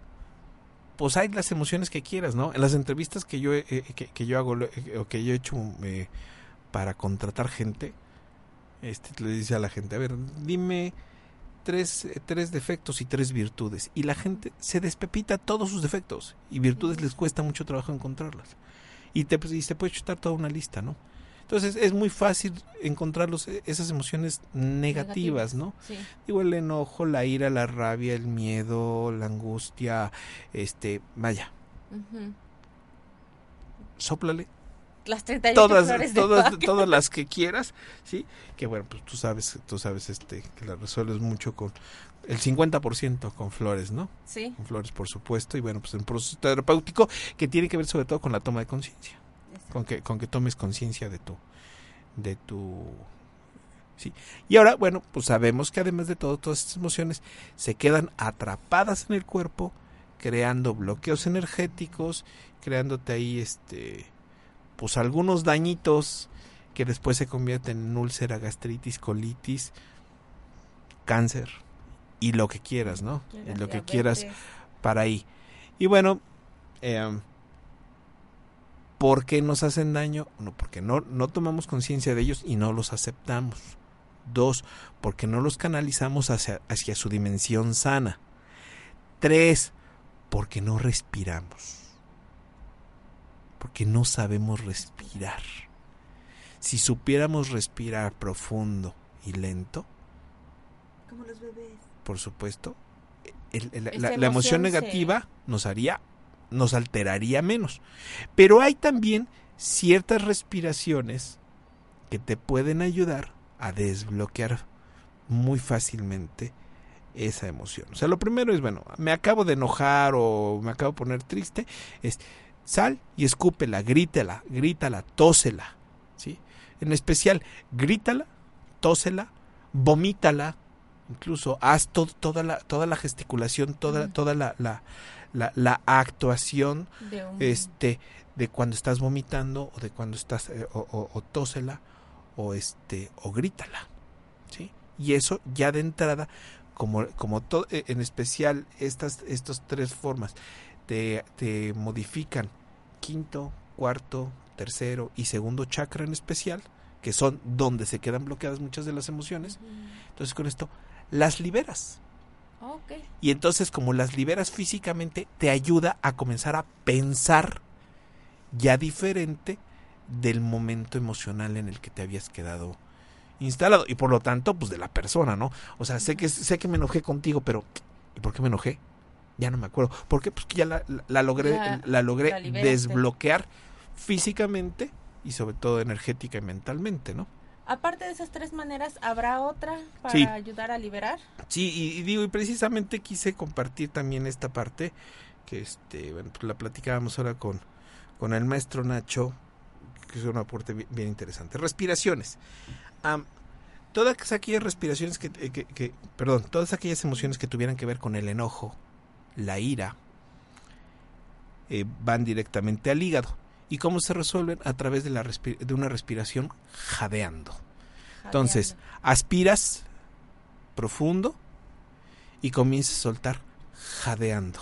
pues hay las emociones que quieras, ¿no? En las entrevistas que yo eh, que, que yo hago eh, o que yo he hecho eh, para contratar gente, este le dice a la gente, a ver, dime tres, tres defectos y tres virtudes. Y la gente se despepita todos sus defectos. Y virtudes les cuesta mucho trabajo encontrarlas. Y te, pues, y se puede chutar toda una lista, ¿no? Entonces es muy fácil encontrarlos, eh, esas emociones negativas, ¿no? Sí. Digo, el enojo, la ira, la rabia, el miedo, la angustia, este, vaya, Ujú. sóplale Las 38 todas flores de todas Bach. todas las que *laughs* quieras sí que bueno pues tú sabes tú sabes este que la resuelves mucho con el 50% con flores no Sí. con flores por supuesto y bueno pues un proceso terapéutico que tiene que ver sobre todo con la toma de conciencia. Con que con que tomes conciencia de tu de tu sí. Y ahora bueno pues sabemos que además de todo todas estas emociones se quedan atrapadas en el cuerpo creando bloqueos energéticos creándote ahí este pues algunos dañitos que después se convierten en úlcera, gastritis, colitis, cáncer y lo que quieras, ¿no? Lo que quieras para ahí. Y bueno, eh, ¿por qué nos hacen daño? No, porque no, no tomamos conciencia de ellos y no los aceptamos. Dos, porque no los canalizamos hacia, hacia su dimensión sana. Tres, porque no respiramos porque no sabemos respirar. Si supiéramos respirar profundo y lento, Como los bebés. por supuesto, el- el- Esa la, la emoción se- negativa nos haría nos alteraría menos. Pero hay también ciertas respiraciones que te pueden ayudar a desbloquear muy fácilmente esa emoción. O sea, lo primero es, bueno, me acabo de enojar o me acabo de poner triste, es sal y escúpela, grítela, grítala, tósela, ¿sí? En especial, grítala, tósela, vomítala, incluso haz to- toda la toda la gesticulación, toda toda la, la, la, la actuación De un- este de cuando estás vomitando o de cuando estás eh, o, o- o tósela o este o grítala, ¿sí? Y eso ya de entrada como como eh, en especial estas estas tres formas te, te modifican quinto, cuarto, tercero y segundo chakra en especial, que son donde se quedan bloqueadas muchas de las emociones. Entonces con esto las liberas. Y entonces como las liberas físicamente, te ayuda a comenzar a pensar ya diferente del momento emocional en el que te habías quedado instalado. Y por lo tanto, pues de la persona, ¿no? O sea, sé que, sé que me enojé contigo, pero ¿y por qué me enojé? Ya no me acuerdo. ¿Por qué? Pues que ya la, la- la logré, Ya la logré la desbloquear físicamente y sobre todo energética y mentalmente, ¿no? Aparte de esas tres maneras, ¿habrá otra para Sí. ayudar a liberar? Sí, y, y digo, y precisamente quise compartir también esta parte, que este, bueno, pues la platicábamos ahora con, con el maestro Nacho, que es un aporte bien, bien interesante. Respiraciones. Todas aquellas respiraciones que, que- que- perdón, todas aquellas emociones que tuvieran que ver con el enojo, la ira, eh, van directamente al hígado. ¿Y cómo se resuelven? A través de, la respi- de una respiración jadeando. Entonces, aspiras profundo y comienzas a soltar jadeando.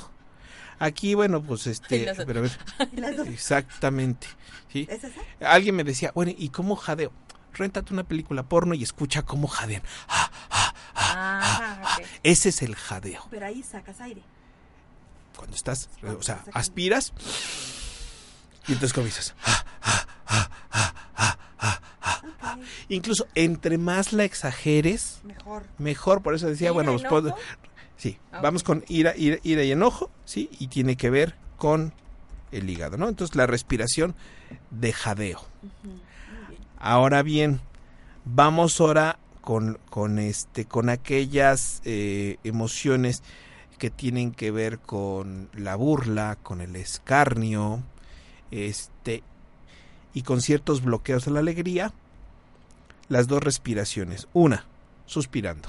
Aquí, bueno, pues este, pero a ver, exactamente, ¿sí? ¿Es? Alguien me decía, bueno, ¿y cómo jadeo? Réntate una película porno y escucha cómo jadean. Ah, ok. Ese es el jadeo. Pero ahí sacas aire. Cuando estás, o sea, aspiras y entonces comienzas. Incluso entre más la exageres, Mejor. mejor. Por eso decía, ¿Ira, bueno, pues, sí, vamos con ira, ira, ira y enojo, sí, y tiene que ver con el hígado, ¿no? Entonces la respiración de jadeo. Ahora bien, vamos ahora con, con este, con aquellas eh, emociones que tienen que ver con la burla, con el escarnio, este, y con ciertos bloqueos a la alegría. Las dos respiraciones. Una, suspirando.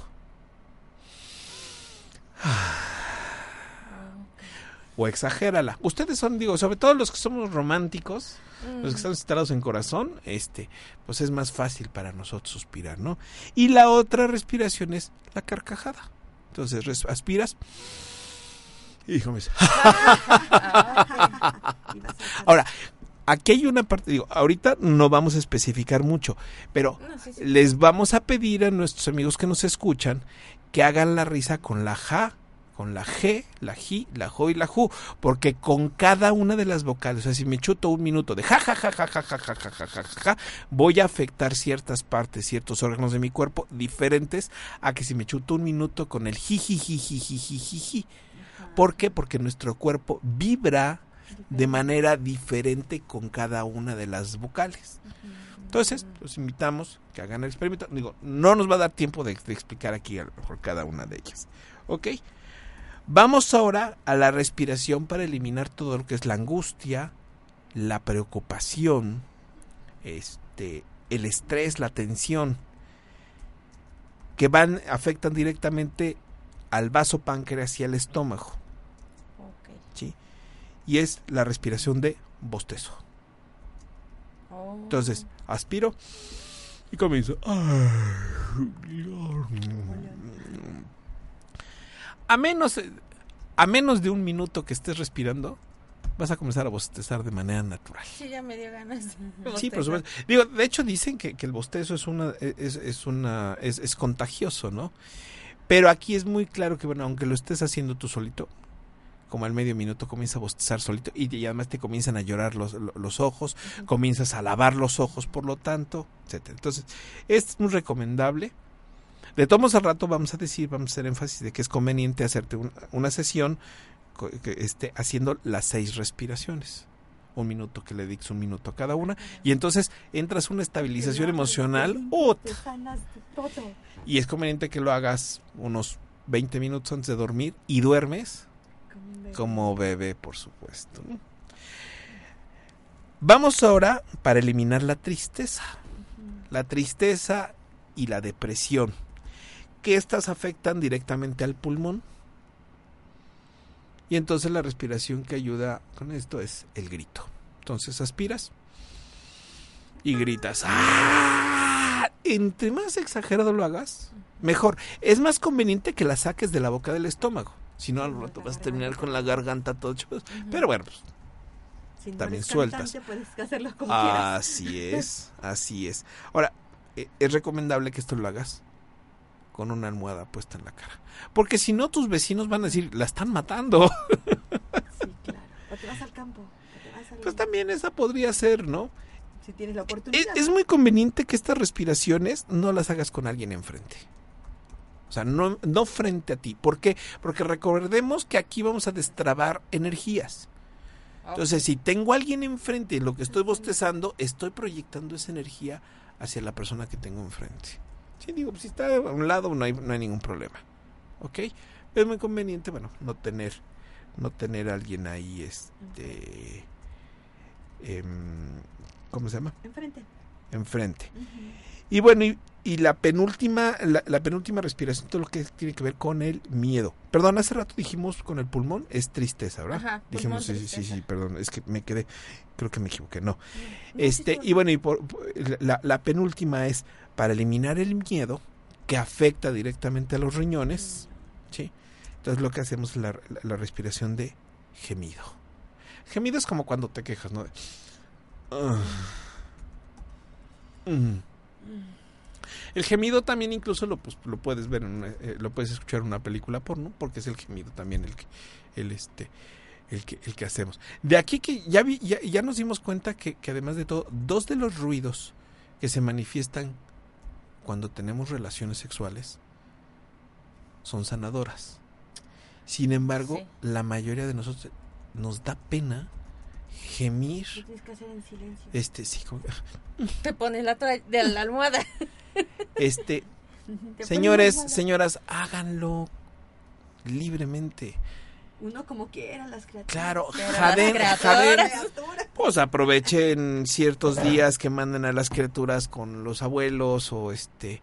O exagérala. Ustedes son, digo, sobre todo los que somos románticos, los que están instalados en corazón, este, pues es más fácil para nosotros suspirar, ¿no? Y la otra respiración es la carcajada. Entonces aspiras y. *laughs* Ahora, aquí hay una parte, digo, ahorita no vamos a especificar mucho, pero No, sí, sí. les vamos a pedir a nuestros amigos que nos escuchan que hagan la risa con la ja, con la G, la Ji, la Jo y la Ju, porque con cada una de las vocales, o sea, si me chuto un minuto de ja, ja, ja, ja, ja, ja, ja, ja, ja, ja, ja, ja, voy a afectar ciertas partes, ciertos órganos de mi cuerpo diferentes a que si me chuto un minuto con el ji, ji, ji, ji, ji, ji, ji, ji. ¿Por qué? Porque nuestro cuerpo vibra de manera diferente con cada una de las vocales. Entonces, los invitamos que hagan el experimento. Digo, no nos va a dar tiempo de, de explicar aquí a lo mejor cada una de ellas. ¿Ok? Vamos ahora a la respiración para eliminar todo lo que es la angustia, la preocupación, este, el estrés, la tensión, que van, afectan directamente al vaso páncreas y al estómago. ¿sí? Y es la respiración de bostezo. Entonces, aspiro y comienzo. A menos, a menos de un minuto que estés respirando, vas a comenzar a bostezar de manera natural. Sí, ya me dio ganas. de Sí, por supuesto. Digo, de hecho dicen que, que el bostezo es una, es, es una, es, es contagioso, ¿no? Pero aquí es muy claro que, bueno, aunque lo estés haciendo tú solito, como al medio minuto comienza a bostezar solito y, y además te comienzan a llorar los, lo- los ojos, comienzas a lavar los ojos, por lo tanto, etcétera. Entonces, es muy recomendable. De todos al rato vamos a decir, vamos a hacer énfasis de que es conveniente hacerte un- una sesión esté haciendo las seis respiraciones. Un minuto que le dictes un minuto a cada una. Y entonces entras una estabilización emocional. Y es conveniente que lo hagas unos 20 minutos antes de dormir y duermes como bebé, por supuesto. Vamos ahora para eliminar la tristeza. La tristeza y la depresión. Que estas afectan directamente al pulmón. Y entonces la respiración que ayuda con esto es el grito. Entonces aspiras y gritas. ¡Ah! Entre más exagerado lo hagas, mejor. Es más conveniente que la saques de la boca del estómago. Si no, al rato vas a terminar con la garganta todo chupas. Pero bueno, pues, Si no también sueltas. cantante, quieras. Así es, así es. Ahora, eh, es recomendable que esto lo hagas con una almohada puesta en la cara. Porque si no, tus vecinos van a decir, la están matando. *laughs* O te vas al campo. o te vas al- Pues también esa podría ser, ¿no? Si tienes la Es, oportunidad. es muy conveniente que estas respiraciones no las hagas con alguien enfrente. O sea, no, no frente a ti. ¿Por qué? Porque recordemos que aquí vamos a destrabar energías. Entonces, si tengo a alguien enfrente en lo que estoy bostezando, estoy proyectando esa energía hacia la persona que tengo enfrente. Sí, digo, si está a un lado no hay, no hay ningún problema. ¿Ok? Es muy conveniente, bueno, no tener, no tener a alguien ahí, este... em, ¿Cómo se llama? Enfrente. enfrente. Y bueno, y, y la penúltima, la, la penúltima respiración, todo lo que tiene que ver con el miedo. Perdón, hace rato dijimos con el pulmón es tristeza, ¿verdad? Ajá, dijimos, sí, sí, sí, perdón, es que me quedé, creo que me equivoqué, no. Este, y bueno, y por, la, la penúltima es para eliminar el miedo que afecta directamente a los riñones, ¿sí? Entonces lo que hacemos es la, la- la respiración de gemido. Gemido es como cuando te quejas, ¿no? De, "Ah". Mm. El gemido también incluso lo, pues, lo puedes ver en una- eh, lo puedes escuchar en una película porno porque es el gemido también el que el este el que el que hacemos. De aquí que ya vi, ya, ya nos dimos cuenta que, que además de todo dos de los ruidos que se manifiestan cuando tenemos relaciones sexuales son sanadoras. Sin embargo, la mayoría de nosotros nos da pena gemir Lo tienes que hacer en silencio. este sí como- *laughs* Te pones la toalla de la almohada. *laughs* Este, señores, almohada. señoras, háganlo libremente. Uno como quiera, las criaturas. Claro, jaden, las jaden. criaturas. Pues aprovechen ciertos días que manden a las criaturas con los abuelos o este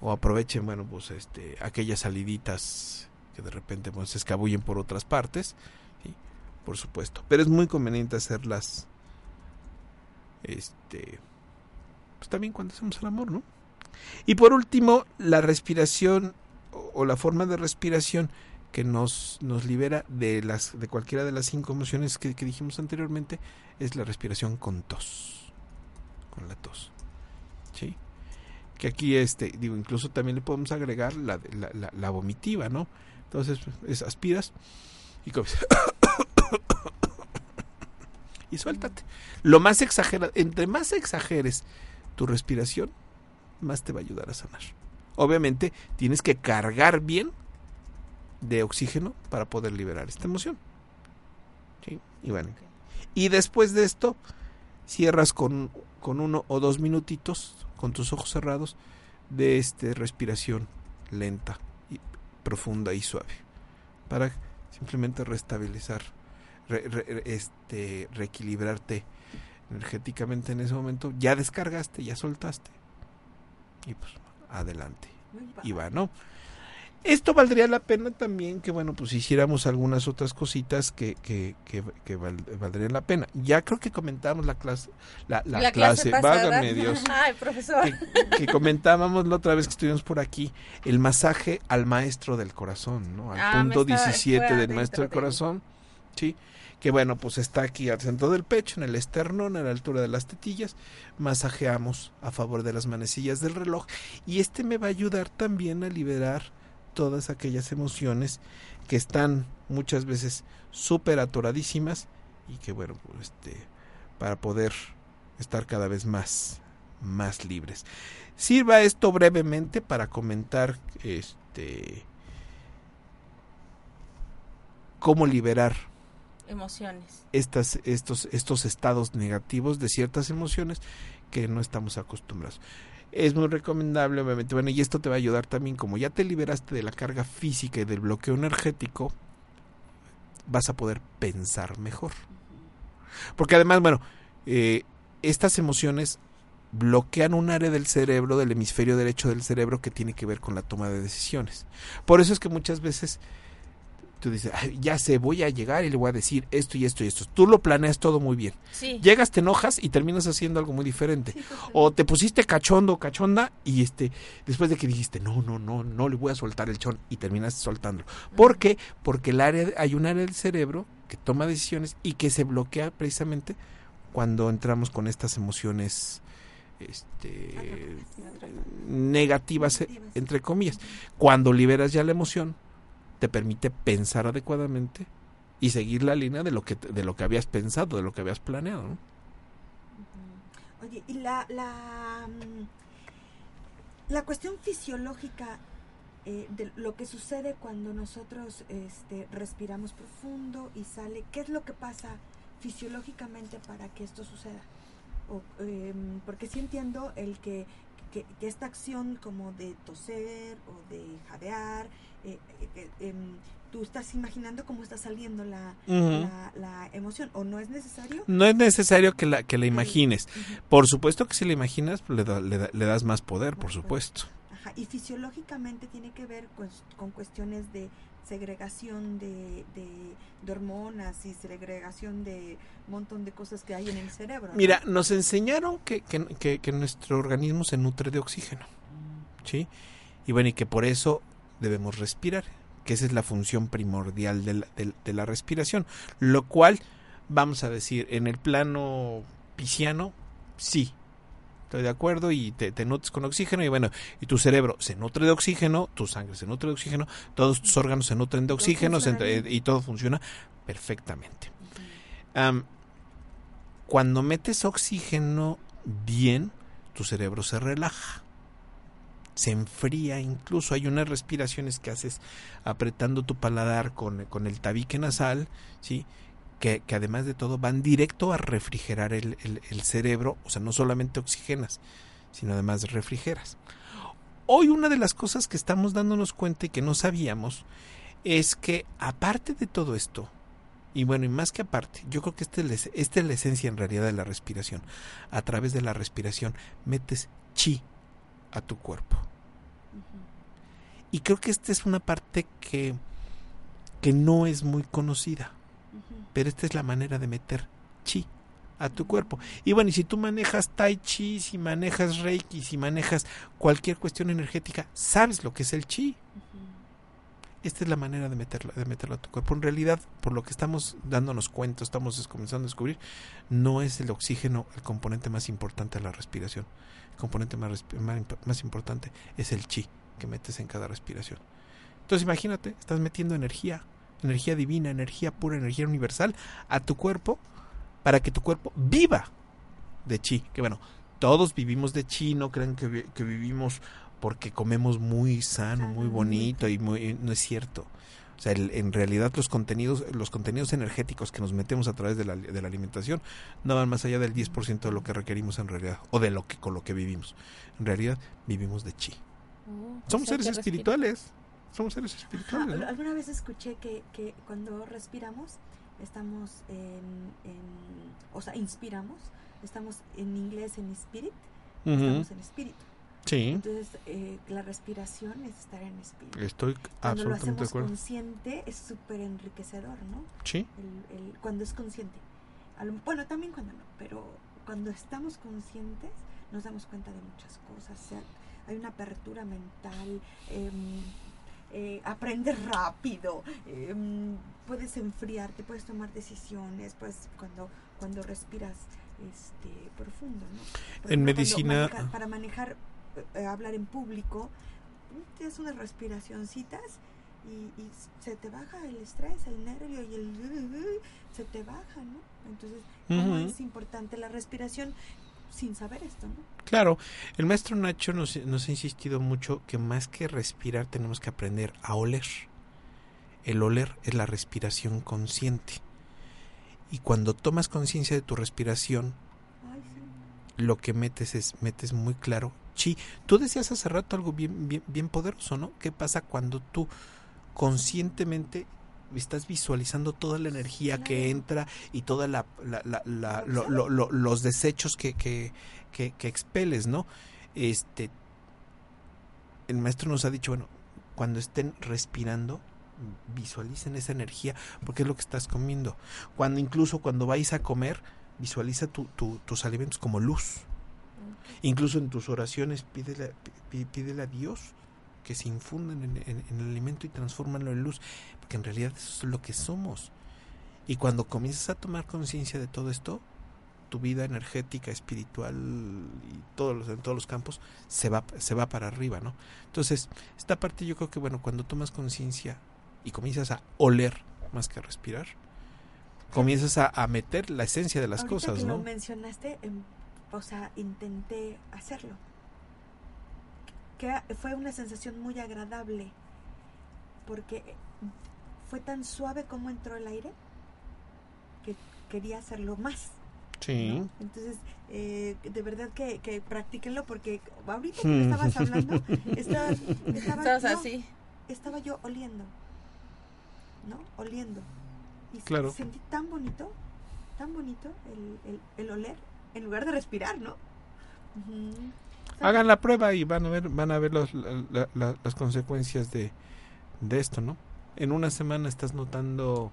o aprovechen, bueno, pues este aquellas saliditas que de repente pues, se escabullen por otras partes. Por supuesto. Pero es muy conveniente hacerlas este pues también cuando hacemos el amor, ¿no? Y por último, la respiración o, la forma de respiración que nos, nos libera de las de cualquiera de las cinco emociones que, dijimos anteriormente es la respiración con tos. Con la tos. ¿Sí? Que aquí, este, digo, incluso también le podemos agregar la, la, vomitiva, ¿no? Entonces, es, aspiras y comes. *coughs* *coughs* y suéltate. Lo más exagerado, entre más exageres tu respiración, más te va a ayudar a sanar. Obviamente, tienes que cargar bien de oxígeno para poder liberar esta emoción. ¿Sí? Y bueno. Y después de esto, cierras con, con uno o dos minutitos, con tus ojos cerrados, de este respiración lenta y profunda y suave. Para simplemente restabilizar, re- re- este, reequilibrarte energéticamente en ese momento. Ya descargaste, ya soltaste. Y pues adelante. Y va, ¿no? Esto valdría la pena también que, bueno, pues hiciéramos algunas otras cositas que, que, que, que val- valdrían la pena. Ya creo que comentábamos la clase, la, la La clase válgame *laughs* Dios, Ay, profesor. que, que comentábamos la otra vez que estuvimos por aquí, el masaje al maestro del corazón, ¿no? Al Ah, punto estaba 17 fuera del maestro del de- corazón, ¿sí? Que bueno, pues está aquí al centro del pecho, en el esternón, a la altura de las tetillas, masajeamos a favor de las manecillas del reloj y este me va a ayudar también a liberar todas aquellas emociones que están muchas veces súper atoradísimas y que bueno, pues este, para poder estar cada vez más, más libres. Sirva esto brevemente para comentar este cómo liberar Emociones. estas, estos, estos estados negativos de ciertas emociones que no estamos acostumbrados. Es muy recomendable, obviamente, bueno, y esto te va a ayudar también, como ya te liberaste de la carga física y del bloqueo energético, vas a poder pensar mejor. Porque además, bueno, eh, estas emociones bloquean un área del cerebro, del hemisferio derecho del cerebro, que tiene que ver con la toma de decisiones. Por eso es que muchas veces tú dices, "Ay, ya sé, voy a llegar y le voy a decir esto y esto y esto. Tú lo planeas todo muy bien. Sí. Llegas, te enojas y terminas haciendo algo muy diferente. O te pusiste cachondo o cachonda y este, después de que dijiste, no, no, no, no le voy a soltar el chon y terminas soltándolo. ¿Por qué? Porque el área, hay un área del cerebro que toma decisiones y que se bloquea precisamente cuando entramos con estas emociones este, negativas, entre comillas. Cuando liberas ya la emoción, te permite pensar adecuadamente y seguir la línea de lo que de lo que habías pensado, de lo que habías planeado. ¿no? Oye, y la, la, mm, la cuestión fisiológica eh, de lo que sucede cuando nosotros este, respiramos profundo y sale, ¿qué es lo que pasa fisiológicamente para que esto suceda? O, em, porque sí entiendo el que, que, que esta acción como de toser o de jadear, eh, eh, eh, em, tú estás imaginando cómo está saliendo la, la, la emoción, o no es necesario. No es necesario que la que la imagines. Por supuesto que si la imaginas pues, le, da- le da- le das más poder, por supuesto. Ajá, y fisiológicamente tiene que ver con, con cuestiones de segregación de, de, de hormonas y segregación de un montón de cosas que hay en el cerebro. ¿no? Mira, nos enseñaron que, que- que- que nuestro organismo se nutre de oxígeno. ¿Sí? Y bueno, y que por eso debemos respirar, que esa es la función primordial de la, de- de la respiración. Lo cual, vamos a decir, en el plano pisciano, sí. Estoy de acuerdo y te, te nutres con oxígeno y bueno, y tu cerebro se nutre de oxígeno, tu sangre se nutre de oxígeno, todos tus órganos se nutren de oxígeno se y todo funciona perfectamente. Am, cuando metes oxígeno bien, tu cerebro se relaja. Se enfría incluso. Hay unas respiraciones que haces apretando tu paladar con, con el tabique nasal, ¿sí? Que, que además de todo van directo a refrigerar el, el- cerebro. O sea, no solamente oxigenas, sino además refrigeras. Hoy una de las cosas que estamos dándonos cuenta y que no sabíamos es que aparte de todo esto, y bueno, y más que aparte, yo creo que esta es- esta es la esencia en realidad de la respiración. A través de la respiración metes chi a tu cuerpo. Y creo que esta es una parte que, que no es muy conocida. Pero esta es la manera de meter chi a tu cuerpo. Y bueno, y si tú manejas tai chi, si manejas reiki, si manejas cualquier cuestión energética, sabes lo que es el chi. Esta es la manera de meterlo, de meterlo a tu cuerpo. En realidad, por lo que estamos dándonos cuenta, estamos comenzando a descubrir, no es el oxígeno el componente más importante de la respiración. El componente más, más, más importante es el chi que metes en cada respiración. Entonces imagínate, estás metiendo energía, energía divina, energía pura, energía universal a tu cuerpo para que tu cuerpo viva de chi. Que bueno, todos vivimos de chi, no crean que, que vivimos porque comemos muy sano, muy bonito y muy no es cierto. O sea, el- en realidad los contenidos los contenidos energéticos que nos metemos a través de la, de la alimentación no van más allá del 10% de lo que requerimos en realidad o de lo que con lo que vivimos. En realidad vivimos de chi. Oh, Somos seres espirituales. Somos seres espirituales. ¿no? Alguna vez escuché que, que cuando respiramos estamos en, en- o sea, inspiramos, estamos en inglés en spirit, estamos en espíritu. Sí. Entonces, eh, la respiración es estar en espíritu. Estoy Cuando lo absolutamente de hacemos consciente es súper enriquecedor, ¿no? Sí. El, el- cuando es consciente. Lo- bueno, también cuando no, pero cuando estamos conscientes nos damos cuenta de muchas cosas. O sea, hay una apertura mental, em, eh, aprendes rápido, em, puedes enfriarte, puedes tomar decisiones, pues cuando, cuando respiras este, profundo, ¿no? Por En ejemplo, medicina- manejar- para manejar, eh, hablar en público, tienes unas respiracioncitas y, y se te baja el estrés, el nervio y el... se te baja, ¿no? Entonces, ¿cómo es importante la respiración sin saber esto, ¿no? Claro, el maestro Nacho nos, nos ha insistido mucho que más que respirar tenemos que aprender a oler. el oler es la respiración consciente. Y cuando tomas conciencia de tu respiración, lo que metes es, metes muy claro chi. Tú decías hace rato algo bien, bien, bien poderoso, ¿no? ¿Qué pasa cuando tú conscientemente estás visualizando toda la energía que entra y toda la, la- la- la- lo- lo- lo- los desechos que, que, que, que expeles, ¿no? Este, el maestro nos ha dicho, bueno, cuando estén respirando, visualicen esa energía, porque es lo que estás comiendo. Cuando incluso cuando vais a comer, visualiza tu- tu- tus alimentos como luz. Incluso en tus oraciones pídele, pí- pídele a Dios que se infundan en, en- en el alimento y transfórmanlo en luz, porque en realidad eso es lo que somos. Y cuando comienzas a tomar conciencia de todo esto, tu vida energética, espiritual y todos los, en todos los campos se va, se va para arriba, ¿no? Entonces, esta parte yo creo que, bueno, cuando tomas conciencia y comienzas a oler más que a respirar, comienzas a, a meter la esencia de las Ahorita cosas, que ¿no? lo mencionaste, em, o sea, intenté hacerlo. Que fue una sensación muy agradable porque fue tan suave como entró el aire que quería hacerlo más. Sí. ¿no? Entonces, eh, de verdad que, que practíquenlo porque ahorita que me estabas hablando, *laughs* estaba, estaba, Estabas no, así. estaba yo oliendo, ¿no? Oliendo. Y Claro. sentí tan bonito, tan bonito el, el, el oler en lugar de respirar, ¿no? Ujú. Hagan la prueba y van a ver, van a ver los- la- la- la- las consecuencias de, de esto, ¿no? En una semana estás notando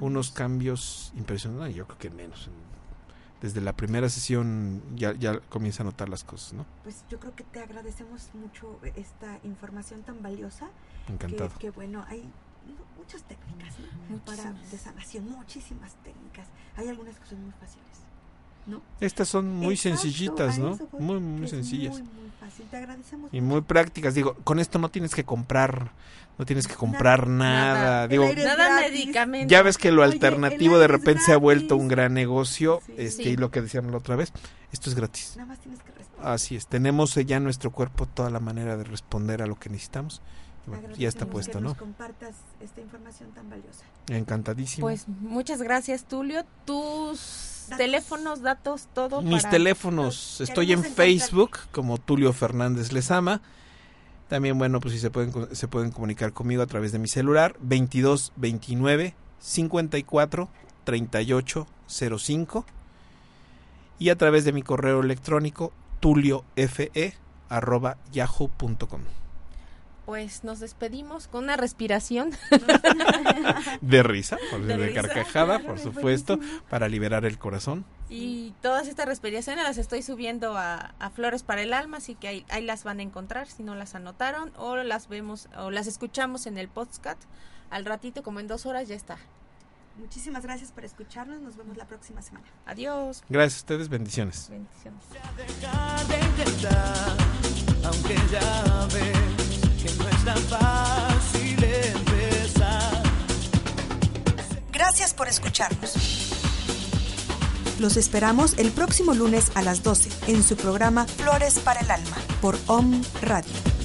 unos cambios impresionantes, yo creo que menos. Desde la primera sesión ya, ya comienza a notar las cosas, ¿no? Pues yo creo que te agradecemos mucho esta información tan valiosa. Encantado. Que, que, bueno, hay mu- muchas técnicas ¿no? para de sanación, muchísimas técnicas. Hay algunas que son muy fáciles, ¿no? Estas son muy Exacto, sencillitas, ¿no? Muy, que muy sencillas. Muy, muy fácil. Te agradecemos Y mucho. muy prácticas. Digo, con esto no tienes que comprar, no tienes que comprar nada. Digo, Nada medicamento. Ya ves que lo Oye, alternativo de repente se ha vuelto un gran negocio, este Sí. y lo que decíamos la otra vez, esto es gratis. Nada más tienes que respirar. Así es, tenemos ya en nuestro cuerpo toda la manera de responder a lo que necesitamos. Bueno, ya está puesto, que ¿no? nos compartas esta información tan valiosa. Encantadísimo. Pues muchas gracias, Tulio. Tus teléfonos, datos, todo. Mis para- teléfonos, estoy en encontrar- Facebook como Tulio Fernández Lezama. También, bueno, pues si se pueden, se pueden comunicar conmigo a través de mi celular, 22 29 54 38 05. Y a través de mi correo electrónico, tuliofe arroba yahoo.com. Pues nos despedimos con una respiración. *laughs* De risa, por De de, risa. carcajada, por supuesto, para liberar el corazón. Y todas estas respiraciones las estoy subiendo a, a Flores para el Alma, así que ahí, ahí las van a encontrar si no las anotaron o las vemos o las escuchamos en el podcast. Al ratito, como en dos horas, ya está. Muchísimas gracias por escucharnos. Nos vemos la próxima semana. Adiós. Gracias a ustedes, bendiciones. Bendiciones. aunque ya. Gracias por escucharnos. Los esperamos el próximo lunes a las 12 en su programa Flores para el Alma por OM Radio.